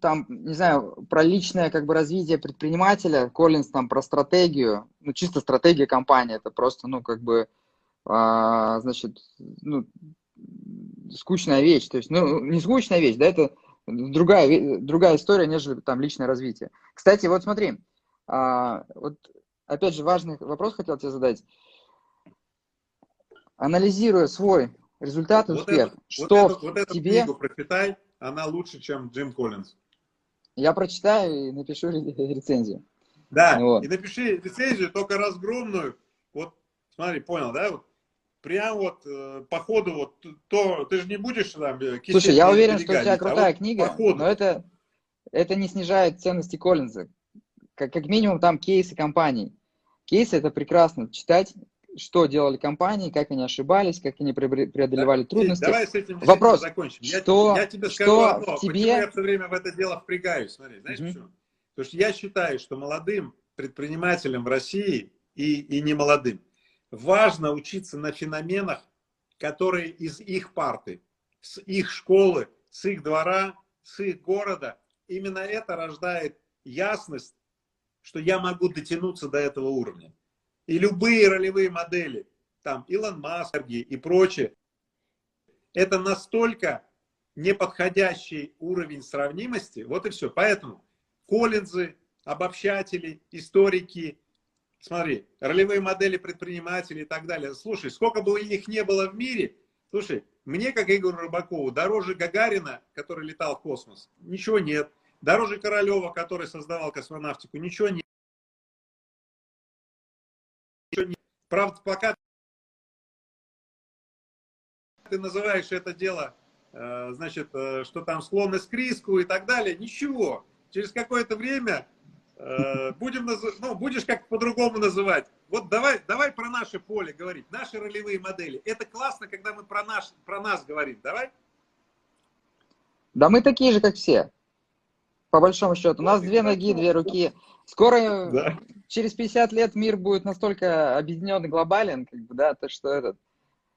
Speaker 1: там, не знаю, про личное как бы развитие предпринимателя, Коллинз там про стратегию, ну чисто стратегия компании, это просто, ну как бы а, значит, ну, скучная вещь. То есть, ну, не скучная вещь, да, это другая, другая история, нежели там личное развитие. Кстати, вот смотри, а, вот опять же важный вопрос хотел тебе задать. Анализируя свой результат и
Speaker 2: вот
Speaker 1: успех,
Speaker 2: это,
Speaker 1: что
Speaker 2: вот эту, вот эту
Speaker 1: тебе...
Speaker 2: книгу прочитай, она лучше, чем Джим Коллинз.
Speaker 1: Я прочитаю и напишу рецензию.
Speaker 2: Да, вот. и напиши рецензию, только разгромную. Вот, смотри, понял, да? Вот, прям вот э, по ходу, вот, то, ты же не будешь там...
Speaker 1: Э, Слушай, я уверен, что у тебя крутая а вот книга, но это, это не снижает ценности Коллинза. Как, как минимум там кейсы компаний. Кейсы это прекрасно читать, что делали компании, как они ошибались, как они преодолевали трудности.
Speaker 2: Давай с этим
Speaker 1: Вопрос,
Speaker 2: закончим.
Speaker 1: Что,
Speaker 2: я, я тебе скажу
Speaker 1: что
Speaker 2: одно,
Speaker 1: тебе...
Speaker 2: почему я все время в это дело впрягаюсь. Смотри, знаешь mm-hmm. почему? Потому что я считаю, что молодым предпринимателям в России и, и не молодым важно учиться на феноменах, которые из их парты, с их школы, с их двора, с их города. Именно это рождает ясность, что я могу дотянуться до этого уровня. И любые ролевые модели, там Илон Маск и прочее, это настолько неподходящий уровень сравнимости, вот и все. Поэтому Коллинзы, обобщатели, историки, смотри, ролевые модели предпринимателей и так далее. Слушай, сколько бы их не было в мире, слушай, мне, как Игорю Рыбакову, дороже Гагарина, который летал в космос, ничего нет. Дороже Королева, который создавал космонавтику, ничего нет. Правда, пока ты называешь это дело, э, значит, э, что там склонность к риску и так далее, ничего. Через какое-то время э, будем, ну, будешь как по-другому называть. Вот давай, давай про наше поле говорить, наши ролевые модели. Это классно, когда мы про, наш, про нас говорим. Давай?
Speaker 1: Да мы такие же, как все. По большому счету. У нас две ноги, две руки. Скоро, да. через 50 лет мир будет настолько объединен и глобален, как бы, да, то что этот...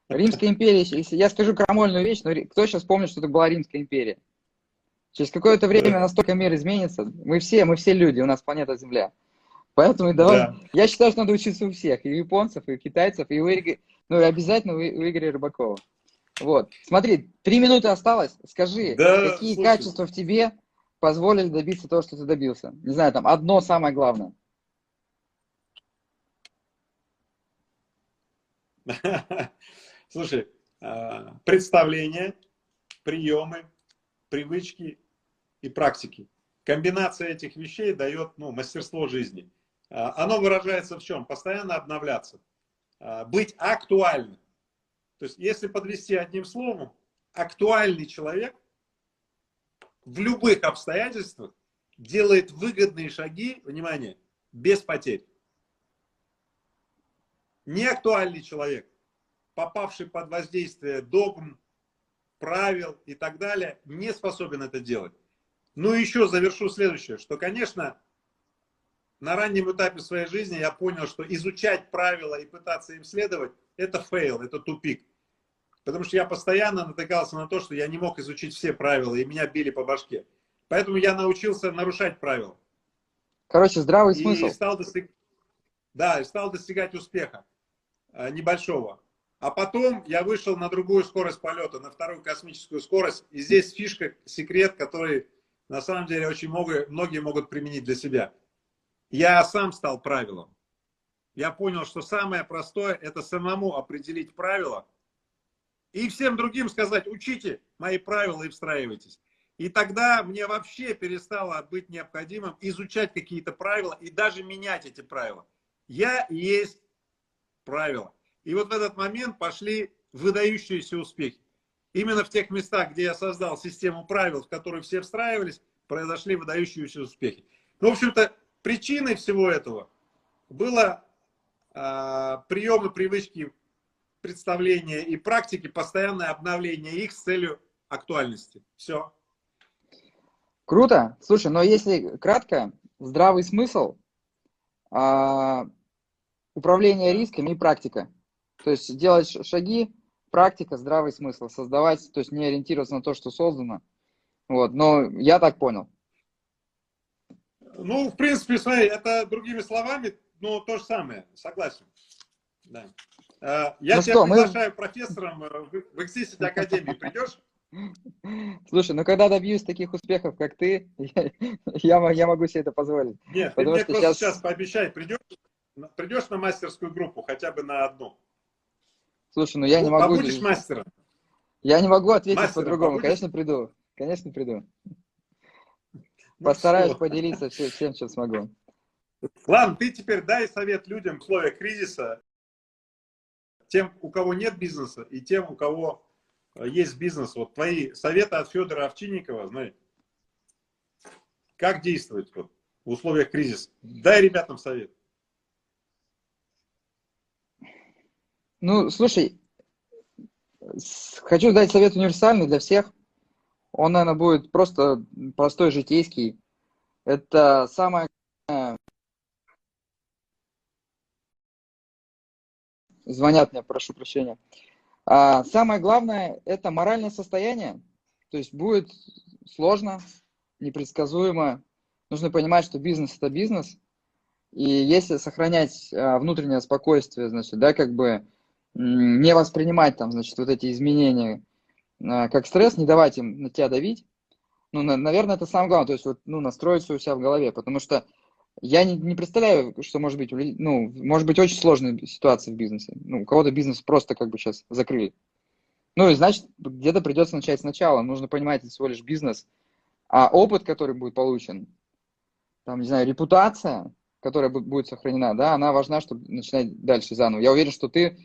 Speaker 1: Римская империя, если я скажу крамольную вещь, но кто сейчас помнит, что это была Римская империя? Через какое-то время настолько мир изменится. Мы все, мы все люди, у нас планета Земля. Поэтому давай, да. я считаю, что надо учиться у всех, и у японцев, и у китайцев, и у Игоря, ну и обязательно у, у Игоря Рыбакова. Вот. Смотри, три минуты осталось. Скажи, да, какие слушай. качества в тебе позволили добиться того, что ты добился? Не знаю, там одно самое главное.
Speaker 2: Слушай, а, представления, приемы, привычки и практики. Комбинация этих вещей дает ну, мастерство жизни. А, оно выражается в чем? Постоянно обновляться. А, быть актуальным. То есть, если подвести одним словом, актуальный человек в любых обстоятельствах делает выгодные шаги, внимание, без потерь. Неактуальный человек, попавший под воздействие догм, правил и так далее, не способен это делать. Ну и еще завершу следующее, что, конечно, на раннем этапе своей жизни я понял, что изучать правила и пытаться им следовать, это fail, это тупик. Потому что я постоянно натыкался на то, что я не мог изучить все правила, и меня били по башке. Поэтому я научился нарушать правила.
Speaker 1: Короче, здравый и смысл.
Speaker 2: Стал достиг... Да, и стал достигать успеха э, небольшого. А потом я вышел на другую скорость полета, на вторую космическую скорость. И здесь фишка, секрет, который на самом деле очень много, многие могут применить для себя. Я сам стал правилом. Я понял, что самое простое – это самому определить правила – и всем другим сказать, учите мои правила и встраивайтесь. И тогда мне вообще перестало быть необходимым изучать какие-то правила и даже менять эти правила. Я есть правила. И вот в этот момент пошли выдающиеся успехи. Именно в тех местах, где я создал систему правил, в которую все встраивались, произошли выдающиеся успехи. Ну, в общем-то, причиной всего этого было э, приемы, привычки представления и практики, постоянное обновление их с целью актуальности. Все.
Speaker 1: Круто. Слушай, но если кратко, здравый смысл, а, управление рисками и практика. То есть делать шаги, практика, здравый смысл, создавать, то есть не ориентироваться на то, что создано. Вот, но я так понял.
Speaker 2: Ну, в принципе, смотри, это другими словами, но то же самое, согласен. Да. А, я ну тебя что, приглашаю мы... профессором в Exist Академии. Придешь?
Speaker 1: Слушай, ну когда добьюсь таких успехов, как ты, я, я, я могу себе это позволить.
Speaker 2: Нет, ты мне просто сейчас... сейчас пообещай, придешь, придешь на мастерскую группу хотя бы на одну.
Speaker 1: Слушай, ну я ну, не могу...
Speaker 2: Побудешь мастером.
Speaker 1: Я не могу ответить по-другому. Конечно, приду. Конечно, приду. Ну, Постараюсь все. поделиться всем, чем смогу.
Speaker 2: Ладно, ты теперь дай совет людям в условиях кризиса, тем, у кого нет бизнеса, и тем, у кого э, есть бизнес. Вот твои советы от Федора Овчинникова, знаешь, как действовать вот, в условиях кризиса? Дай ребятам совет.
Speaker 1: Ну, слушай, хочу дать совет универсальный для всех. Он, наверное, будет просто простой, житейский. Это самое Звонят мне, прошу прощения. А самое главное – это моральное состояние. То есть будет сложно, непредсказуемо. Нужно понимать, что бизнес – это бизнес. И если сохранять а, внутреннее спокойствие, значит, да, как бы не воспринимать там, значит, вот эти изменения а, как стресс, не давать им на тебя давить, ну, наверное, это самое главное, то есть вот, ну, настроить все у себя в голове, потому что я не, не представляю, что может быть, ну, может быть очень сложная ситуация в бизнесе. Ну, у кого-то бизнес просто как бы сейчас закрыли. Ну, и значит, где-то придется начать сначала. Нужно понимать, это всего лишь бизнес. А опыт, который будет получен, там, не знаю, репутация, которая будет сохранена, да, она важна, чтобы начинать дальше заново. Я уверен, что ты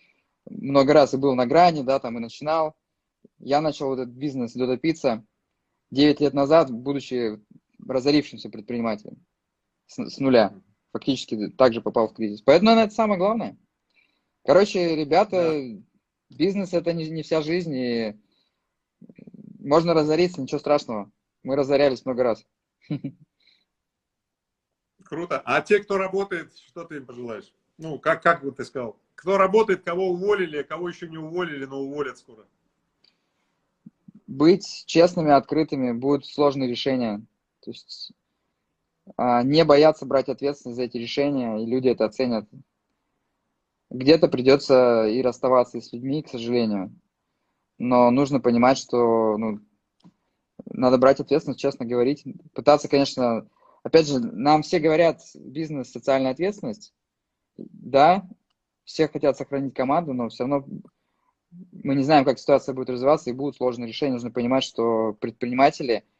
Speaker 1: много раз и был на грани, да, там и начинал. Я начал вот этот бизнес Дода Пицца 9 лет назад, будучи разорившимся предпринимателем с, с нуля. Фактически также попал в кризис. Поэтому, наверное, это самое главное. Короче, ребята, да. бизнес это не, не вся жизнь, и можно разориться, ничего страшного. Мы разорялись много раз.
Speaker 2: Круто. А те, кто работает, что ты им пожелаешь? Ну, как, как бы ты сказал? Кто работает, кого уволили, кого еще не уволили, но уволят скоро?
Speaker 1: Быть честными, открытыми, будут сложные решения. То есть не бояться брать ответственность за эти решения, и люди это оценят. Где-то придется и расставаться с людьми, к сожалению. Но нужно понимать, что ну, надо брать ответственность, честно говорить. Пытаться, конечно, опять же, нам все говорят, бизнес, социальная ответственность. Да, все хотят сохранить команду, но все равно мы не знаем, как ситуация будет развиваться, и будут сложные решения. Нужно понимать, что предприниматели –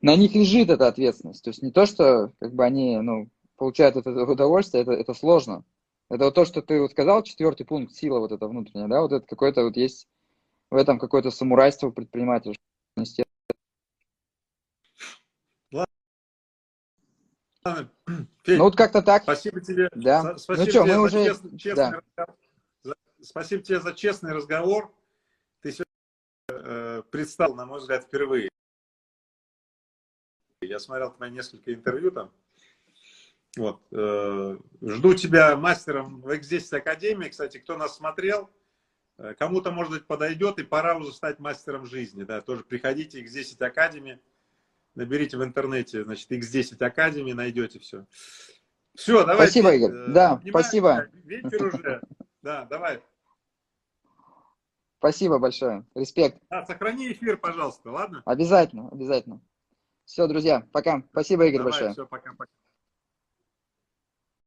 Speaker 1: на них лежит эта ответственность. То есть не то, что как бы они ну, получают это удовольствие, это, это сложно. Это вот то, что ты вот сказал, четвертый пункт, сила вот эта внутренняя, да, вот это какое-то вот есть в этом какое-то самурайство предпринимательства.
Speaker 2: Ладно.
Speaker 1: ну вот как-то так.
Speaker 2: Спасибо тебе.
Speaker 1: Да.
Speaker 2: Спасибо ну что, мы уже... Честный, честный да. разговор. Спасибо тебе за честный разговор. Ты сегодня э, предстал, на мой взгляд, впервые. Я смотрел твои несколько интервью там. Вот. Э, жду тебя мастером в X10 Академии. Кстати, кто нас смотрел, э, кому-то, может быть, подойдет, и пора уже стать мастером жизни. Да, тоже приходите, X10 Академии, наберите в интернете, значит, X10 Академии, найдете все. Все, давай.
Speaker 1: Спасибо, Игорь. Э, да, спасибо.
Speaker 2: Вечер уже. Да, давай.
Speaker 1: Спасибо большое. Респект.
Speaker 2: Да, сохрани эфир, пожалуйста, ладно?
Speaker 1: Обязательно, обязательно. Все, друзья, пока. Спасибо, Игорь,
Speaker 2: Давай,
Speaker 1: большое.
Speaker 2: Все, пока, пока.